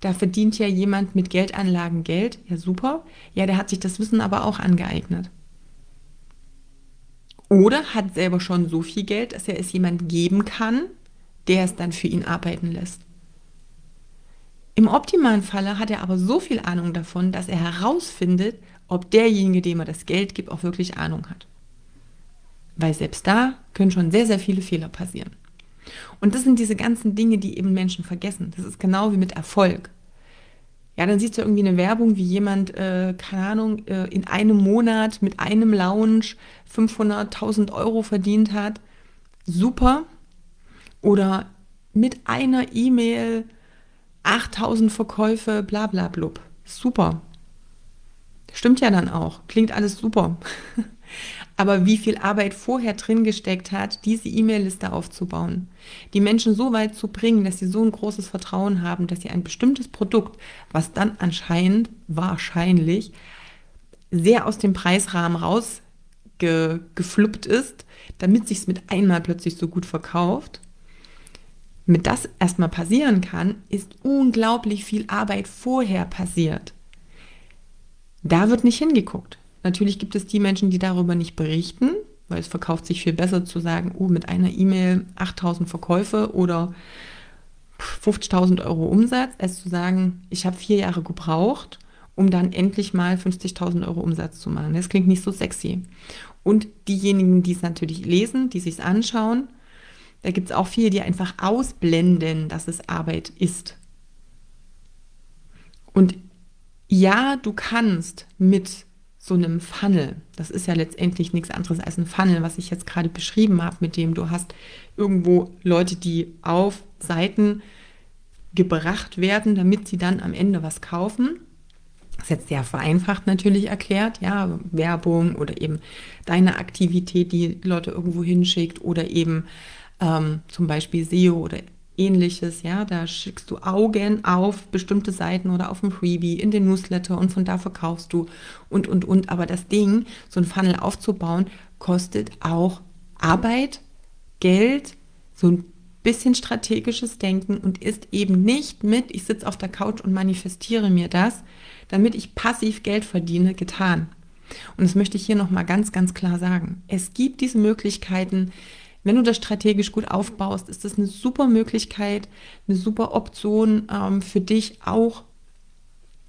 Da verdient ja jemand mit Geldanlagen Geld. Ja, super. Ja, der hat sich das Wissen aber auch angeeignet. Oder hat selber schon so viel Geld, dass er es jemand geben kann, der es dann für ihn arbeiten lässt. Im optimalen Falle hat er aber so viel Ahnung davon, dass er herausfindet, ob derjenige, dem er das Geld gibt, auch wirklich Ahnung hat. Weil selbst da können schon sehr, sehr viele Fehler passieren. Und das sind diese ganzen Dinge, die eben Menschen vergessen. Das ist genau wie mit Erfolg. Ja, dann siehst du irgendwie eine Werbung, wie jemand, äh, keine Ahnung, äh, in einem Monat mit einem Lounge 500.000 Euro verdient hat. Super. Oder mit einer E-Mail 8000 Verkäufe, bla bla blub. Super. Stimmt ja dann auch. Klingt alles super. *laughs* Aber wie viel Arbeit vorher drin gesteckt hat, diese E-Mail-Liste aufzubauen, die Menschen so weit zu bringen, dass sie so ein großes Vertrauen haben, dass sie ein bestimmtes Produkt, was dann anscheinend, wahrscheinlich, sehr aus dem Preisrahmen rausgefluppt ist, damit sich es mit einmal plötzlich so gut verkauft, mit das erstmal passieren kann, ist unglaublich viel Arbeit vorher passiert. Da wird nicht hingeguckt. Natürlich gibt es die Menschen, die darüber nicht berichten, weil es verkauft sich viel besser zu sagen, oh, mit einer E-Mail 8000 Verkäufe oder 50.000 Euro Umsatz, als zu sagen, ich habe vier Jahre gebraucht, um dann endlich mal 50.000 Euro Umsatz zu machen. Das klingt nicht so sexy. Und diejenigen, die es natürlich lesen, die sich anschauen, da gibt es auch viele, die einfach ausblenden, dass es Arbeit ist. Und ja, du kannst mit so einem Funnel, das ist ja letztendlich nichts anderes als ein Funnel, was ich jetzt gerade beschrieben habe, mit dem du hast irgendwo Leute, die auf Seiten gebracht werden, damit sie dann am Ende was kaufen. Das ist jetzt sehr vereinfacht natürlich erklärt, ja, Werbung oder eben deine Aktivität, die Leute irgendwo hinschickt oder eben ähm, zum Beispiel SEO oder ähnliches, ja, da schickst du Augen auf bestimmte Seiten oder auf ein Freebie in den Newsletter und von da verkaufst du und, und, und. Aber das Ding, so ein Funnel aufzubauen, kostet auch Arbeit, Geld, so ein bisschen strategisches Denken und ist eben nicht mit, ich sitze auf der Couch und manifestiere mir das, damit ich passiv Geld verdiene, getan. Und das möchte ich hier nochmal ganz, ganz klar sagen. Es gibt diese Möglichkeiten, wenn du das strategisch gut aufbaust, ist das eine super Möglichkeit, eine super Option ähm, für dich auch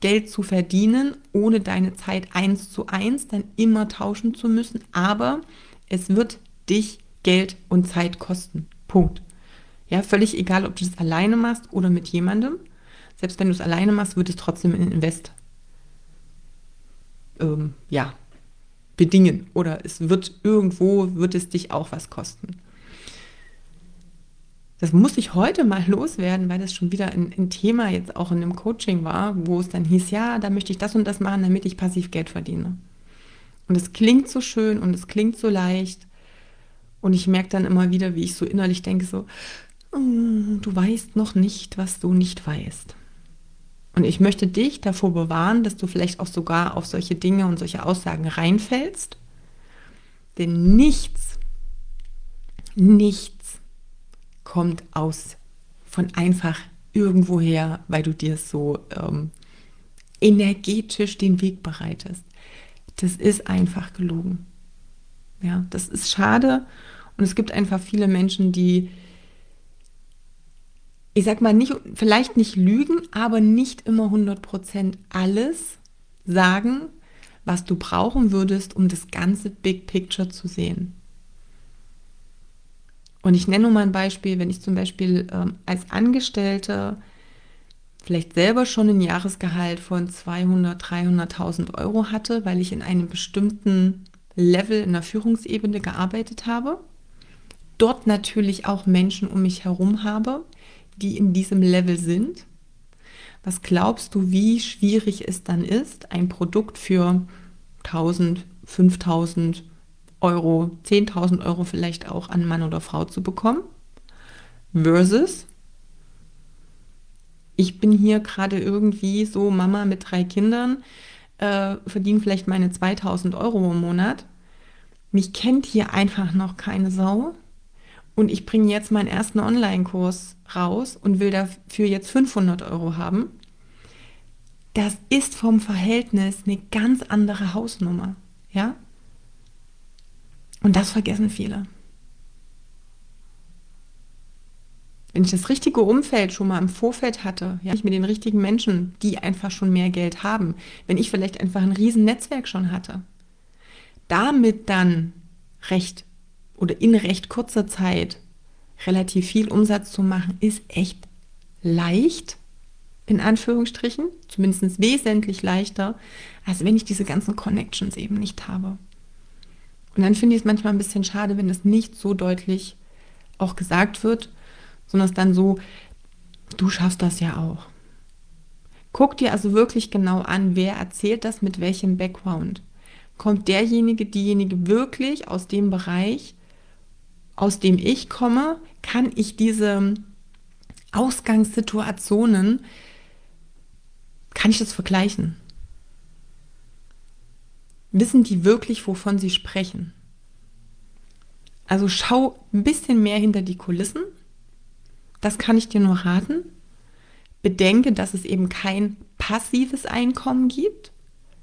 Geld zu verdienen, ohne deine Zeit eins zu eins dann immer tauschen zu müssen. Aber es wird dich Geld und Zeit kosten. Punkt. Ja, völlig egal, ob du das alleine machst oder mit jemandem. Selbst wenn du es alleine machst, wird es trotzdem ein Invest. Ähm, ja, bedingen oder es wird irgendwo, wird es dich auch was kosten das muss ich heute mal *laughs* loswerden, weil das schon wieder ein, ein, Thema jetzt auch in einem Coaching war, wo es dann hieß, ja, da möchte ich das und das machen, damit ich passiv Geld verdiene. Und es klingt so schön und es klingt so leicht. Und ich merke dann immer wieder, wie ich so innerlich denke, so, oh, du weißt noch nicht, was du nicht weißt. Und ich möchte dich davor bewahren, dass du vielleicht auch sogar auf solche Dinge und solche Aussagen reinfällst. Denn nichts, nichts kommt aus von einfach irgendwoher, weil du dir so ähm, energetisch den Weg bereitest. Das ist einfach gelogen. Ja, das ist schade und es gibt einfach viele Menschen, die ich sag mal nicht vielleicht nicht lügen, aber nicht immer 100% alles sagen, was du brauchen würdest, um das ganze Big Picture zu sehen. Und ich nenne nur mal ein Beispiel, wenn ich zum Beispiel ähm, als Angestellte vielleicht selber schon ein Jahresgehalt von 200, 300.000 Euro hatte, weil ich in einem bestimmten Level in der Führungsebene gearbeitet habe. Dort natürlich auch Menschen um mich herum habe, die in diesem Level sind. Was glaubst du, wie schwierig es dann ist, ein Produkt für 1000, 5000, Euro, 10.000 Euro vielleicht auch an Mann oder Frau zu bekommen. Versus, ich bin hier gerade irgendwie so Mama mit drei Kindern, äh, verdiene vielleicht meine 2000 Euro im Monat mich kennt hier einfach noch keine Sau und ich bringe jetzt meinen ersten Online-Kurs raus und will dafür jetzt 500 Euro haben, das ist vom Verhältnis eine ganz andere Hausnummer, ja? Und das vergessen viele. Wenn ich das richtige Umfeld schon mal im Vorfeld hatte, ja, ich mit den richtigen Menschen, die einfach schon mehr Geld haben, wenn ich vielleicht einfach ein riesen Netzwerk schon hatte, damit dann recht oder in recht kurzer Zeit relativ viel Umsatz zu machen, ist echt leicht, in Anführungsstrichen, zumindest wesentlich leichter, als wenn ich diese ganzen Connections eben nicht habe. Und dann finde ich es manchmal ein bisschen schade, wenn das nicht so deutlich auch gesagt wird, sondern es dann so, du schaffst das ja auch. Guck dir also wirklich genau an, wer erzählt das mit welchem Background. Kommt derjenige, diejenige wirklich aus dem Bereich, aus dem ich komme, kann ich diese Ausgangssituationen, kann ich das vergleichen? Wissen die wirklich, wovon sie sprechen? Also schau ein bisschen mehr hinter die Kulissen. Das kann ich dir nur raten. Bedenke, dass es eben kein passives Einkommen gibt.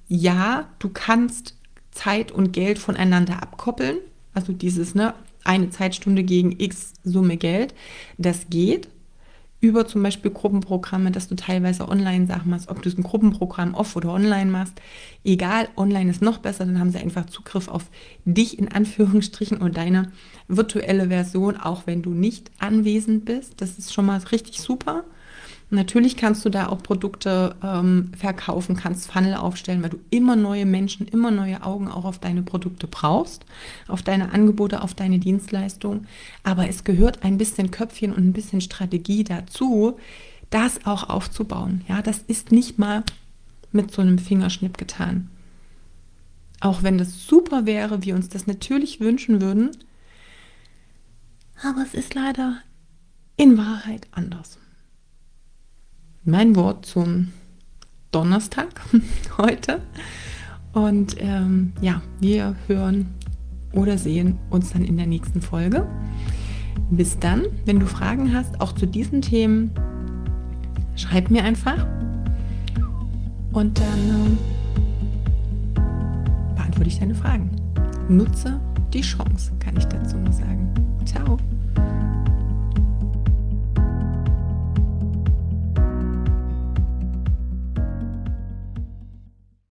Ja, du kannst Zeit und Geld voneinander abkoppeln. Also dieses, ne, eine Zeitstunde gegen X Summe Geld. Das geht über zum Beispiel Gruppenprogramme, dass du teilweise Online-Sachen machst, ob du ein Gruppenprogramm off oder online machst. Egal, online ist noch besser, dann haben sie einfach Zugriff auf dich in Anführungsstrichen und deine virtuelle Version, auch wenn du nicht anwesend bist. Das ist schon mal richtig super. Natürlich kannst du da auch Produkte ähm, verkaufen, kannst Funnel aufstellen, weil du immer neue Menschen, immer neue Augen auch auf deine Produkte brauchst, auf deine Angebote, auf deine Dienstleistung. Aber es gehört ein bisschen Köpfchen und ein bisschen Strategie dazu, das auch aufzubauen. Ja, das ist nicht mal mit so einem Fingerschnipp getan. Auch wenn das super wäre, wir uns das natürlich wünschen würden. Aber es ist leider in Wahrheit anders mein Wort zum Donnerstag *laughs* heute. Und ähm, ja, wir hören oder sehen uns dann in der nächsten Folge. Bis dann, wenn du Fragen hast, auch zu diesen Themen, schreib mir einfach. Und dann äh, beantworte ich deine Fragen. Nutze die Chance, kann ich dazu nur sagen. Ciao.